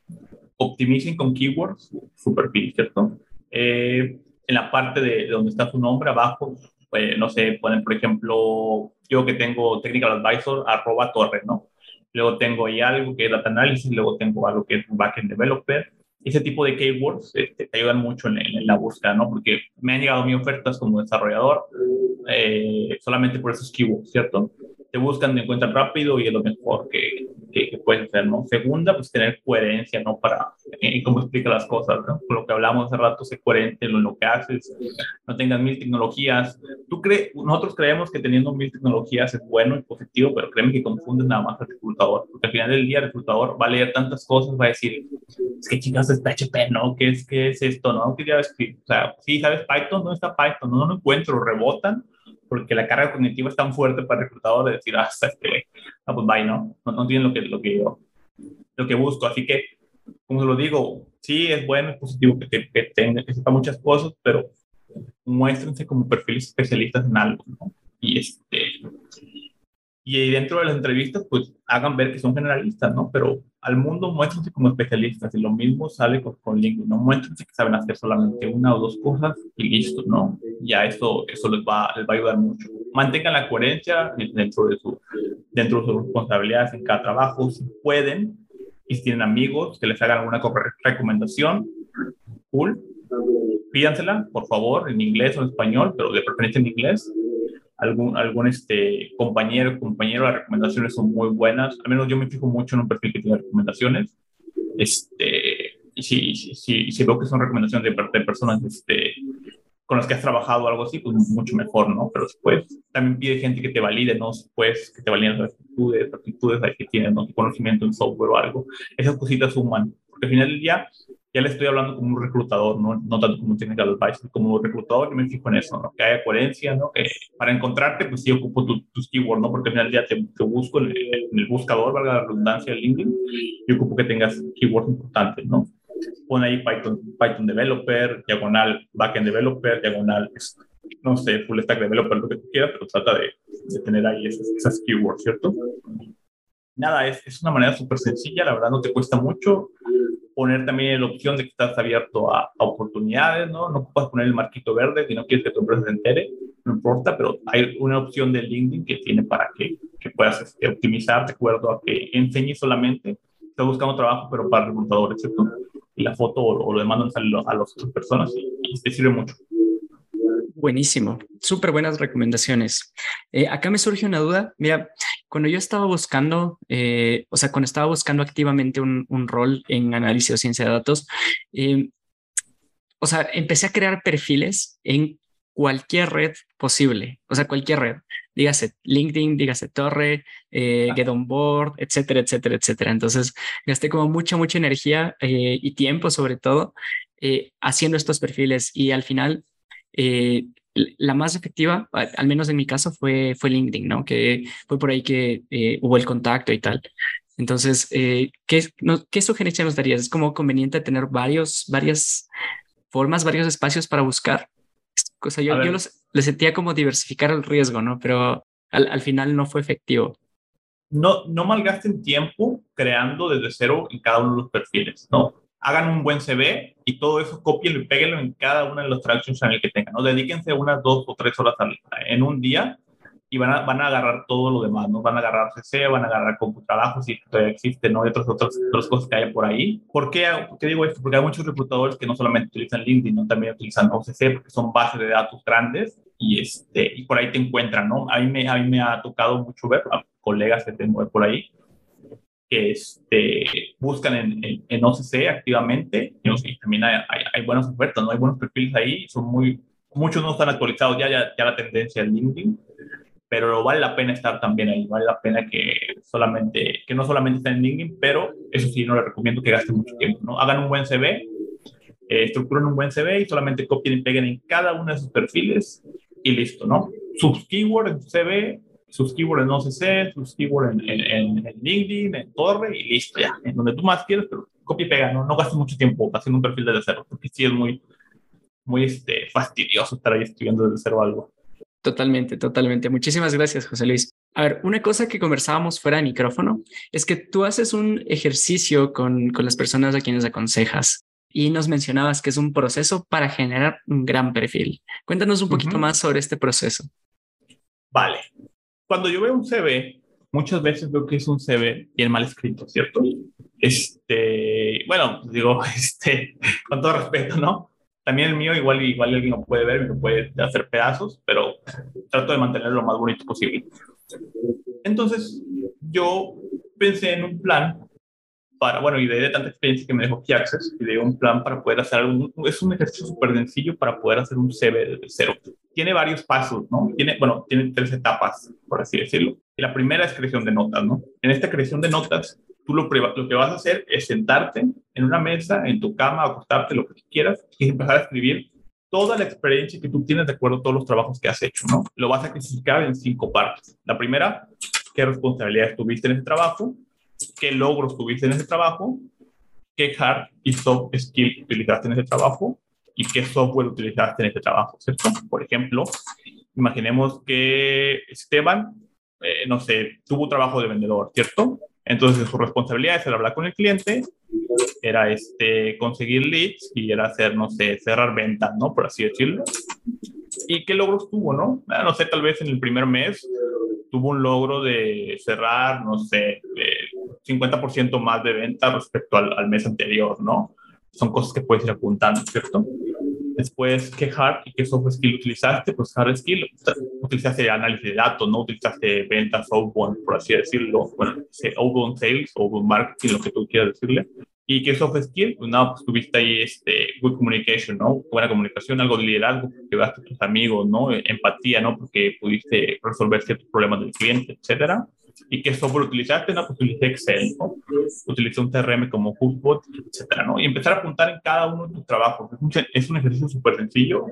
optimicen con keywords su perfil, ¿cierto? Eh, en la parte de, donde está su nombre, abajo, pues, no sé, ponen, por ejemplo, yo que tengo Technical Advisor, arroba torre, ¿no? Luego tengo ahí algo que es Data Analysis, luego tengo algo que es Backend Developer, ese tipo de keywords este, te ayudan mucho en, la búsqueda, ¿no? Porque me han llegado mis ofertas como desarrollador eh, solamente por esos keywords, ¿cierto? Te buscan, te encuentran rápido y es lo mejor que, que, puedes hacer, ¿no? Segunda, pues tener coherencia, ¿no? Para en cómo explica las cosas, ¿no? Por lo que hablamos hace rato, sé coherente en lo que haces, no tengas mil tecnologías. Tú crees, nosotros creemos que teniendo mil tecnologías es bueno y positivo, pero créeme que confundes nada más al reclutador, porque al final del día el reclutador va a leer tantas cosas, va a decir, es que chicas es PHP, ¿no? ¿Qué es, qué es esto, no? ¿Qué O sea, sí, ¿sabes Python? ¿Dónde está Python? No, no lo encuentro, rebotan porque la carga cognitiva es tan fuerte para el reclutador de decir, ah, este, no, pues bye, ¿no? No, no tienen lo que, lo, que yo, lo que busco. Así que, como se lo digo, sí es bueno, es positivo que, que, tenga, que sepa muchas cosas, pero muéstrense como perfiles especialistas en algo, ¿no? Y este, y dentro de las entrevistas, pues hagan ver que son generalistas, ¿no? Pero al mundo muéstrense como especialistas y lo mismo sale con, con LinkedIn, no muéstrense que saben hacer solamente una o dos cosas y listo, ¿no? Ya eso, eso les, va, les va a ayudar mucho. Mantengan la coherencia dentro de, su, dentro de sus responsabilidades en cada trabajo, si pueden, y si tienen amigos que les hagan alguna recomendación, cool, pídansela, por favor, en inglés o en español, pero de preferencia en inglés, algún, algún este, compañero, compañero, las recomendaciones son muy buenas. Al menos yo me fijo mucho en un perfil que tiene recomendaciones. Este, y si, si, si, veo que son recomendaciones de, de personas este, con las que has trabajado o algo así, pues mucho mejor, ¿no? Pero después también pide gente que te valide, ¿no? Después que te validen las actitudes, actitudes que tienes, ¿no? conocimiento en software o algo. Esas cositas suman. Porque al final del día, ya le estoy hablando como un reclutador, no, no tanto como un technical advisor, como un reclutador, yo me fijo en eso, ¿no? que haya coherencia, ¿no? que para encontrarte, pues sí ocupo tus keywords, ¿no? porque al final ya te, te busco en el, buscador, valga la redundancia de LinkedIn, y ocupo que tengas keywords importantes, ¿no? Pon ahí Python, Python Developer, diagonal Backend Developer, diagonal, no sé, Full Stack Developer, lo que tú quieras, pero trata de, de tener ahí esas, esas keywords, ¿cierto? Nada, es, es una manera súper sencilla, la verdad no te cuesta mucho poner también la opción de que estás abierto a, oportunidades, ¿no? No puedes poner el marquito verde si no quieres que tu empresa se entere, no importa, pero hay una opción de LinkedIn que tiene para que, que puedas este, optimizar de acuerdo a que enseñes solamente, estás buscando trabajo, pero para reclutadores, ¿cierto? y la foto o, lo demandan a, las otras personas y, te sirve mucho. Buenísimo, súper buenas recomendaciones. Eh, acá me surge una duda. Mira, cuando yo estaba buscando, eh, o sea, cuando estaba buscando activamente un, un rol en análisis o ciencia de datos, eh, o sea, empecé a crear perfiles en cualquier red posible, o sea, cualquier red, dígase LinkedIn, dígase Torre, eh, Get On Board, etcétera, etcétera, etcétera. Entonces, gasté como mucha, mucha energía eh, y tiempo, sobre todo, eh, haciendo estos perfiles y al final, eh, la más efectiva, al menos en mi caso, fue, fue LinkedIn, ¿no? Que fue por ahí que hubo el contacto y tal. Entonces, ¿qué, ¿qué sugerencia nos darías? ¿Es como conveniente tener varios, varias formas, varios espacios para buscar. O sea, yo, yo los, le sentía como diversificar el riesgo, ¿no? Pero al, al, final no fue efectivo. No, no malgasten tiempo creando desde cero en cada uno de los perfiles, ¿no? Hagan un buen CV y todo eso copienlo y péguenlo en cada una de los tractions en el que tengan, ¿no? Dedíquense unas dos o tres horas en un día y van a, van a agarrar todo lo demás, ¿no? Van a agarrar CC, van a agarrar trabajo si todavía existe, ¿no? Y otras, otras, otras cosas que hay por ahí. ¿Por qué, ¿Por qué, digo esto? Porque hay muchos reclutadores que no solamente utilizan LinkedIn, ¿no? También utilizan OCC porque son bases de datos grandes y, este, y por ahí te encuentran, ¿no? A mí me, a mí me ha tocado mucho ver a colegas que tengo por ahí que este, buscan en, en, OCC activamente y, también hay, hay, hay, buenas ofertas, ¿no? Hay buenos perfiles ahí, son muy, muchos no están actualizados ya, ya, ya la tendencia en LinkedIn pero vale la pena estar también ahí, vale la pena que solamente, que no solamente estén en LinkedIn, pero eso sí, no les recomiendo que gasten mucho tiempo, ¿no? Hagan un buen CV, eh, estructuren un buen CV y solamente copien y peguen en cada uno de sus perfiles y listo, ¿no? Sus keywords en CV, sus keywords en OCC, sus keywords en, en, en, LinkedIn, en Torre y listo, ya, en donde tú más quieres, pero copia y pega, no, no gastes mucho tiempo haciendo un perfil desde cero, porque sí es muy, muy este, fastidioso estar ahí estudiando desde cero algo. Totalmente, totalmente. Muchísimas gracias, José Luis. A ver, una cosa que conversábamos fuera de micrófono es que tú haces un ejercicio con, con las personas a quienes aconsejas y nos mencionabas que es un proceso para generar un gran perfil. Cuéntanos un poquito más sobre este proceso. Vale. Cuando yo veo un CV, muchas veces veo que es un CV bien mal escrito, ¿cierto? Este, bueno, digo, este, con todo respeto, ¿no? También el mío, igual, igual alguien lo puede ver lo puede hacer pedazos, pero trato de mantenerlo lo más bonito posible. Entonces, yo pensé en un plan para, bueno, y de, tanta experiencia que me dejó Key Access, y de un plan para poder hacer algo, es un ejercicio súper sencillo para poder hacer un CV desde cero. Tiene varios pasos, ¿no? Tiene, bueno, tiene tres etapas, por así decirlo. Y la primera es creación de notas, ¿no? En esta creación de notas, tú lo, lo, que vas a hacer es sentarte en una mesa, en tu cama, acostarte, lo que quieras, y empezar a escribir toda la experiencia que tú tienes de acuerdo a todos los trabajos que has hecho, ¿no? Lo vas a clasificar en cinco partes. La primera, qué responsabilidades tuviste en ese trabajo, qué logros tuviste en ese trabajo, qué hard y soft skill utilizaste en ese trabajo y qué software utilizaste en ese trabajo, ¿cierto? Por ejemplo, imaginemos que Esteban, eh, no sé, tuvo un trabajo de vendedor, ¿cierto? Entonces su responsabilidad era hablar con el cliente, era este, conseguir leads y era hacer, no sé, cerrar ventas, ¿no? Por así decirlo. ¿Y qué logros tuvo, no? Ah, no sé, tal vez en el primer mes tuvo un logro de cerrar, no sé, 50% más de ventas respecto al, al mes anterior, ¿no? Son cosas que puedes ir apuntando, ¿cierto? Después, ¿qué hard y qué soft skill utilizaste? Pues hard skill, utilizaste análisis de datos, no utilizaste ventas outbound, por así decirlo. Bueno, outbound sales, outbound marketing, lo que tú quieras decirle. ¿Y qué soft skill? Pues nada, pues tuviste ahí este, good communication, ¿no? Buena comunicación, algo de liderazgo, porque llevaste a tus amigos, ¿no? Empatía, ¿no? Porque pudiste resolver ciertos problemas del cliente, etcétera. ¿Y qué software utilizaste? No, pues utilicé Excel, ¿no? Utilicé un CRM como HubSpot, etcétera, ¿no? Y empezar a apuntar en cada uno de tus trabajos. Es un, es un ejercicio súper sencillo.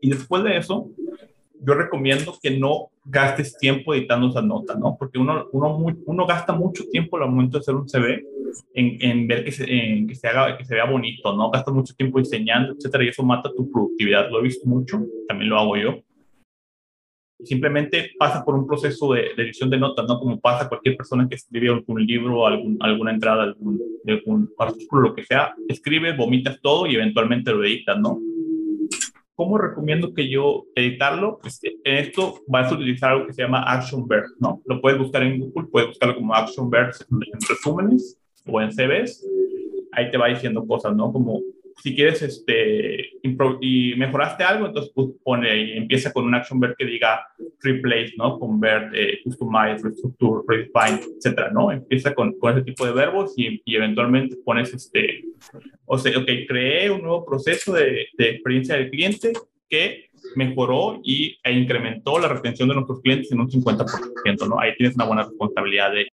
Y después de eso, yo recomiendo que no gastes tiempo editando esas notas, ¿no? Porque uno, uno, uno gasta mucho tiempo al momento de hacer un CV en, en ver que se, en que, se haga, que se vea bonito, ¿no? Gasta mucho tiempo diseñando, etcétera, y eso mata tu productividad. Lo he visto mucho, también lo hago yo simplemente pasa por un proceso de, edición de notas, ¿no? Como pasa cualquier persona que escribe algún libro, algún, alguna entrada, algún, algún artículo, lo que sea, escribe, vomitas todo y eventualmente lo editas, ¿no? ¿Cómo recomiendo que yo editarlo? Pues en esto vas a utilizar algo que se llama Action Verse, ¿no? Lo puedes buscar en Google, puedes buscarlo como Action Verse en resúmenes o en CVs ahí te va diciendo cosas, ¿no? Como si quieres este, y mejoraste algo, entonces pues, pone ahí, empieza con un action verb que diga replace, ¿no? Convert, eh, customize, restructure, redefine, etcétera, ¿no? Empieza con, con ese tipo de verbos y, y, eventualmente pones este, o sea, ok, creé un nuevo proceso de, de experiencia del cliente que mejoró y, e incrementó la retención de nuestros clientes en un 50%, ¿no? Ahí tienes una buena responsabilidad de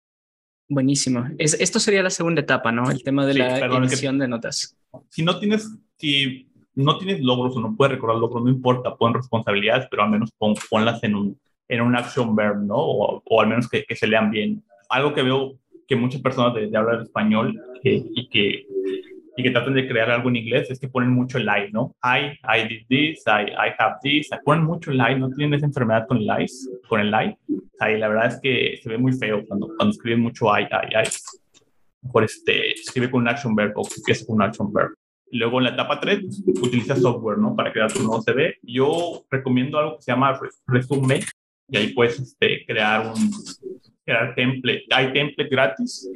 Buenísimo. Es, esto sería la segunda etapa, ¿no? El tema de la emisión de notas. Si no tienes, si no tienes logros o no puedes recordar logros, no importa, pon responsabilidades, pero al menos pon, ponlas en un, en un action verb, ¿no? O, o al menos que, que, se lean bien. Algo que veo que muchas personas de, de hablar español y que y que traten de crear algo en inglés es que ponen mucho el I, ¿no? I, I did this, I, I have this, ponen mucho el I, no tienen esa enfermedad con el I, con el I. O la verdad es que se ve muy feo cuando, cuando escriben mucho I, I, I. Mejor este, escribe con un action verb o empieza con un action verb. Luego en la etapa 3 utiliza software, ¿no? Para crear tu nuevo CV. Yo recomiendo algo que se llama Resume y ahí puedes este, crear un crear template. Hay template gratis.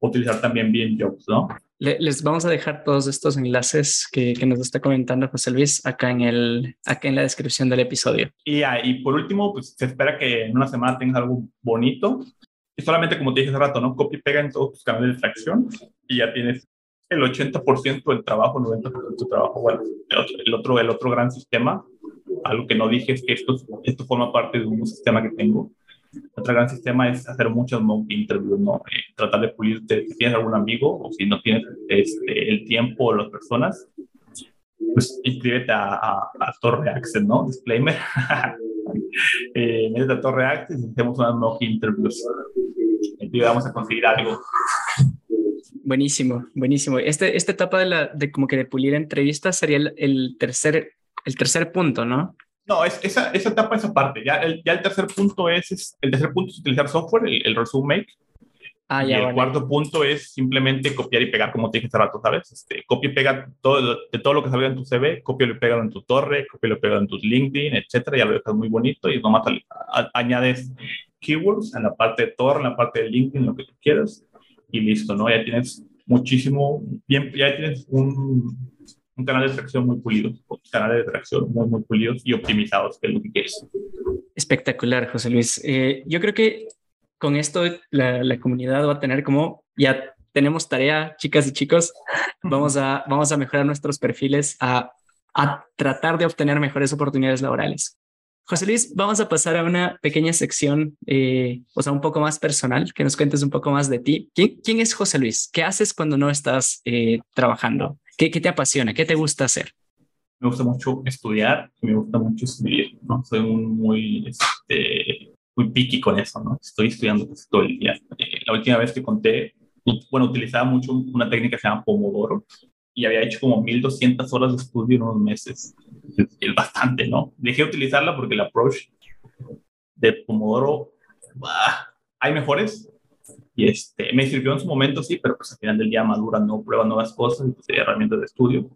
Utilizar también bien jobs, ¿no? Les vamos a dejar todos estos enlaces que, nos está comentando José Luis acá en, el, acá en la descripción del episodio. Y, ah, y por último, pues se espera que en una semana tengas algo bonito. Y solamente, como te dije hace rato, ¿no? Copia y pega en todos tus canales de extracción y ya tienes el 80% del trabajo, el 90% del trabajo. Bueno, el otro, el otro, gran sistema, algo que no dije es que esto, esto forma parte de un sistema que tengo otro gran sistema es hacer muchos mock interviews, ¿no? Eh, tratar de pulirte si tienes algún amigo o si no tienes este, el tiempo o las personas, pues inscríbete a, a, Torre Access, ¿no? Disclaimer. eh, métete a Torre Access hacemos unas mock interviews. Y vamos a conseguir algo. Buenísimo, buenísimo. Este, esta etapa de, la, de como que de pulir entrevistas sería el, el tercer, el tercer punto, ¿no? No, es, esa, esa etapa, esa parte. Ya el, ya el tercer punto es, el tercer punto es utilizar software, el, el resume make. Ah, ya, y el cuarto punto es simplemente copiar y pegar, como te dije hace rato, ¿sabes? Este, copia y pega todo, de todo lo que salga en tu CV, copia y pega en tu torre, copia y pega en tus LinkedIn, etcétera, ya lo dejas muy bonito y nomás añades keywords en la parte de torre, en la parte de LinkedIn, lo que tú quieras y listo, ¿no? Ya tienes muchísimo, bien, ya tienes un, un canal de tracción muy pulido, canales de tracción muy, muy pulidos y optimizados, que es lo que quieres. Espectacular, José Luis. Eh, yo creo que con esto la, la, comunidad va a tener como, ya tenemos tarea, chicas y chicos, vamos a, vamos a mejorar nuestros perfiles, a, a tratar de obtener mejores oportunidades laborales. José Luis, vamos a pasar a una pequeña sección, eh, o sea, un poco más personal, que nos cuentes un poco más de ti. ¿Quién, quién es José Luis? ¿Qué haces cuando no estás eh, trabajando? ¿Qué, ¿Qué, te apasiona? ¿Qué te gusta hacer? Me gusta mucho estudiar y me gusta mucho escribir, ¿no? Soy muy, este, muy picky con eso, ¿no? Estoy estudiando todo el día. Eh, la última vez que conté, bueno, utilizaba mucho una técnica que se llama Pomodoro y había hecho como 1200 horas de estudio en unos meses. Es bastante, ¿no? Dejé de utilizarla porque el approach de Pomodoro, bah, hay mejores, y este, me sirvió en su momento, sí, pero pues al final del día madura, no prueba nuevas cosas, y pues, herramientas de estudio.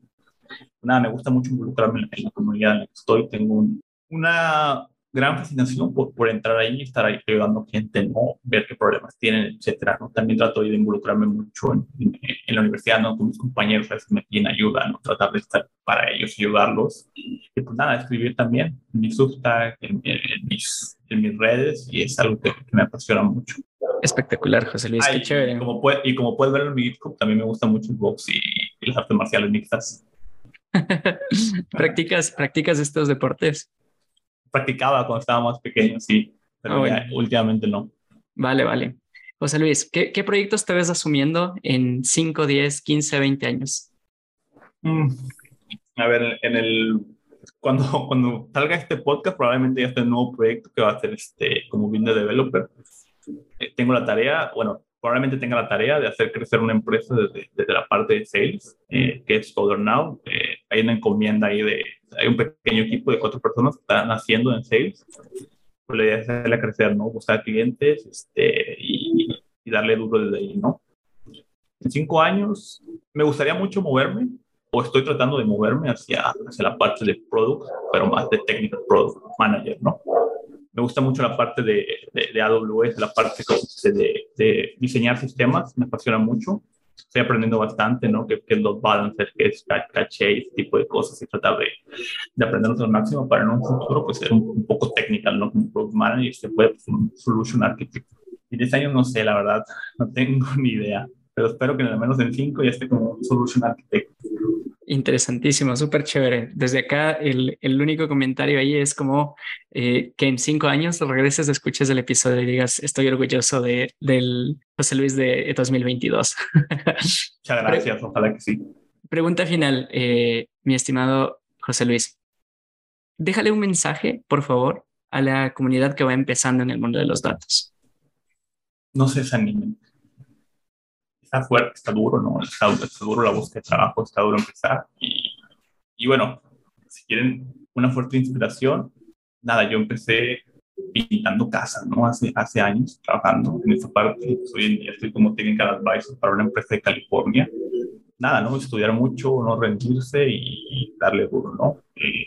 Nada, me gusta mucho involucrarme en la comunidad en la que estoy. Tengo un, una gran fascinación por, por, entrar ahí y estar ahí ayudando gente, ¿no? Ver qué problemas tienen, etcétera, ¿no? También trato de involucrarme mucho en, en, la universidad, ¿no? Con mis compañeros, a veces me piden ayuda, ¿no? Tratar de estar para ellos ayudarlos. Y pues nada, escribir también en mi Substack, en, en, mis, en mis redes, y es algo que, que me apasiona mucho. Espectacular, José Luis, qué chévere. Y como, puede, y como puedes ver en mi GitHub, también me gusta mucho el box y, y las artes marciales mixtas. ¿Practicas, ¿Practicas estos deportes? Practicaba cuando estaba más pequeño, sí, pero oh, ya, últimamente no. Vale, vale. José Luis, ¿qué, ¿qué, proyectos te ves asumiendo en 5, 10, 15, 20 años? Mm. A ver, en el cuando, cuando salga este podcast, probablemente ya esté un nuevo proyecto que va a ser este, como de developer. Eh, tengo la tarea, bueno, probablemente tenga la tarea de hacer crecer una empresa desde, desde la parte de sales, eh, que es Coder Now. Eh, hay una encomienda ahí de, hay un pequeño equipo de cuatro personas que están haciendo en sales. Pues la idea es hacerla crecer, ¿no? Buscar clientes este, y, y darle duro desde ahí, ¿no? En cinco años me gustaría mucho moverme, o estoy tratando de moverme hacia, hacia la parte de product, pero más de technical product manager, ¿no? Me gusta mucho la parte de, de, de AWS, la parte de, de, diseñar sistemas, me apasiona mucho. estoy aprendiendo bastante, ¿no? Que, es los balances, que es caché, ese tipo de cosas y tratar de, de aprenderlos al máximo para en un futuro pues ser un, poco técnico, ¿no? Como product manager, se puede pues, un solution architect. Y 10 años no sé, la verdad, no tengo ni idea, pero espero que al menos en 5 ya esté como un solution architect. Interesantísimo, súper chévere. Desde acá, el, el, único comentario ahí es como eh, que en cinco años regreses, escuches el episodio y digas, estoy orgulloso de, del José Luis de 2022. Muchas gracias, ojalá que sí. Pregunta final, eh, mi estimado José Luis. Déjale un mensaje, por favor, a la comunidad que va empezando en el mundo de los datos. No se desanimen está fuerte, está duro, ¿no? Está, duro la búsqueda de trabajo, está duro empezar. Y, y bueno, si quieren una fuerte inspiración, nada, yo empecé pintando casas, ¿no? Hace, hace años trabajando en esta parte. Pues, hoy en día estoy como technical advisor para una empresa de California. Nada, ¿no? Estudiar mucho, no rendirse y, darle duro, ¿no? Eh,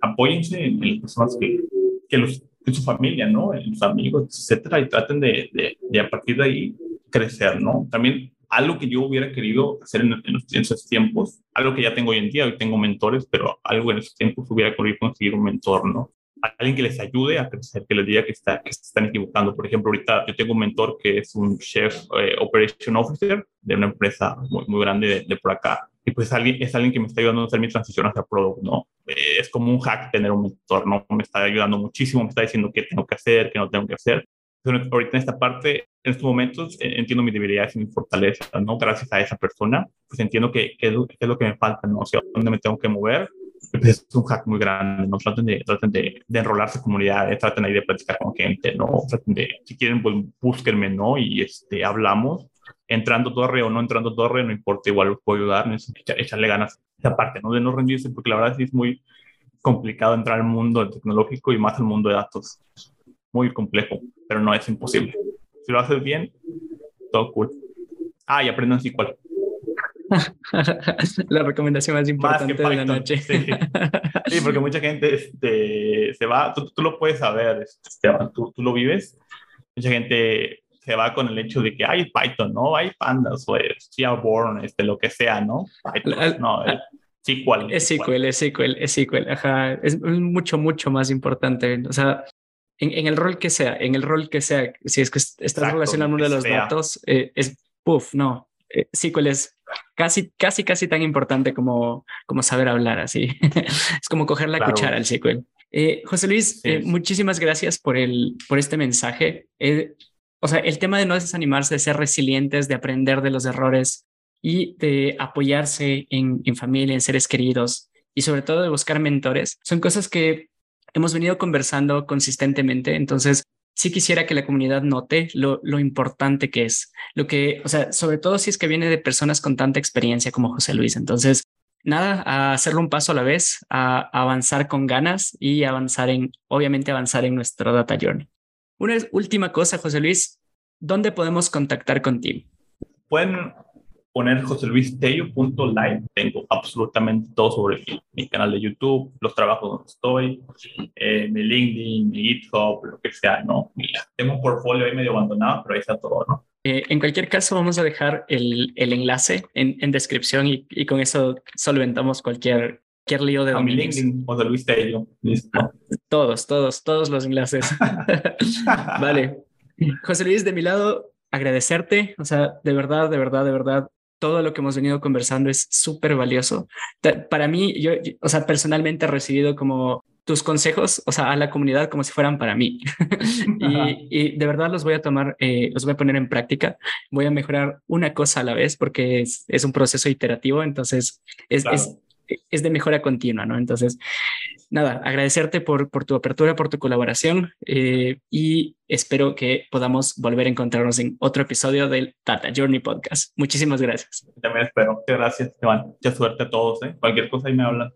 apóyense en, las personas que, que los en su familia, ¿no? En sus amigos, etcétera, y traten de, de, de, a partir de ahí crecer, ¿no? También algo que yo hubiera querido hacer en, esos tiempos, algo que ya tengo hoy en día, hoy tengo mentores, pero algo en esos tiempos hubiera querido conseguir un mentor, ¿no? Alguien que les ayude a crecer, que les diga que, está, que se están equivocando. Por ejemplo, ahorita yo tengo un mentor que es un chef eh, operation officer de una empresa muy, muy grande de, por acá. Y pues alguien, es alguien que me está ayudando a hacer mi transición hacia product, ¿no? Eh, es como un hack tener un mentor, ¿no? Me está ayudando muchísimo, me está diciendo qué tengo que hacer, qué no tengo que hacer ahorita en esta parte, en estos momentos, eh, entiendo mis debilidades y mis fortalezas, ¿no? Gracias a esa persona, pues entiendo qué que, es lo que me falta, ¿no? O sea, dónde me tengo que mover. Pues es un hack muy grande, ¿no? Traten de, traten de, de enrolarse en comunidades, traten ahí de platicar con gente, ¿no? Traten de, si quieren, pues búsquenme, ¿no? Y este, hablamos. Entrando torre o no entrando torre, no importa, igual los puedo ayudar, echarle ganas esa parte, ¿no? De no rendirse, porque la verdad sí es muy complicado entrar al mundo tecnológico y más al mundo de datos muy complejo, pero no es imposible. Si lo haces bien, todo cool. Ah, y aprendan SQL. la recomendación más importante de la noche. Sí. porque mucha gente este, se va, tú, tú, lo puedes saber, este, tú, tú, lo vives. Mucha gente se va con el hecho de que hay Python, ¿no? Hay pandas o Seaborn, este, lo que sea, ¿no? Python, no, SQL. Es SQL, es SQL, es SQL, ajá. Es mucho, mucho más importante. O sea, en, el rol que sea, en el rol que sea, si es que estás relacionado uno de los datos, eh, es puff, no. Eh, SQL es casi, casi, casi tan importante como, como saber hablar así. es como coger la cuchara al SQL. Eh, José Luis, muchísimas gracias por, el, por este mensaje. o sea, el tema de no desanimarse, de ser resilientes, de aprender de los errores y de apoyarse en, en familia, en seres queridos y sobre todo de buscar mentores, son cosas que hemos venido conversando consistentemente, entonces sí quisiera que la comunidad note lo, lo, importante que es, lo que, o sea, sobre todo si es que viene de personas con tanta experiencia como José Luis. Entonces, nada, a hacerlo un paso a la vez, a, avanzar con ganas y avanzar en, obviamente, avanzar en nuestro data journey. Una última cosa, José Luis, ¿dónde podemos contactar contigo? Pueden poner joseluistello.live. Tengo absolutamente todo sobre mi, canal de YouTube, los trabajos donde estoy, eh, mi LinkedIn, mi GitHub, lo que sea, ¿no? tengo un portfolio ahí medio abandonado, pero ahí está todo, ¿no? Eh, en cualquier caso, vamos a dejar el, el enlace en, en descripción y, y, con eso solventamos cualquier, cualquier lío de a Mi LinkedIn, José Luis Tello, listo. Todos, todos, todos los enlaces. vale. José Luis, de mi lado, agradecerte, o sea, de verdad, de verdad, de verdad, todo lo que hemos venido conversando es súper valioso. Para mí, yo, o sea, personalmente he recibido como tus consejos, o sea, a la comunidad como si fueran para mí. y, de verdad los voy a tomar, eh, los voy a poner en práctica. Voy a mejorar una cosa a la vez porque es, es un proceso iterativo, entonces es, es, es de mejora continua, ¿no? Entonces, nada, agradecerte por, por tu apertura, por tu colaboración eh, y espero que podamos volver a encontrarnos en otro episodio del Data Journey Podcast. Muchísimas gracias. También espero. Gracias, Iván. Mucha suerte a todos. ¿eh? Cualquier cosa ahí me hablan.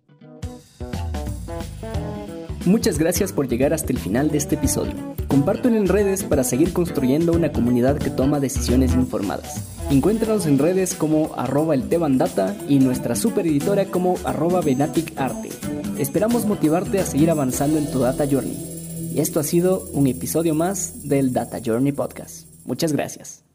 Muchas gracias por llegar hasta el final de este episodio. Compártelo en redes para seguir construyendo una comunidad que toma decisiones informadas. Encuéntranos en redes como arroba el Data y nuestra super editora como arroba. Esperamos motivarte a seguir avanzando en tu Data Journey. Y esto ha sido un episodio más del Data Journey Podcast. Muchas gracias.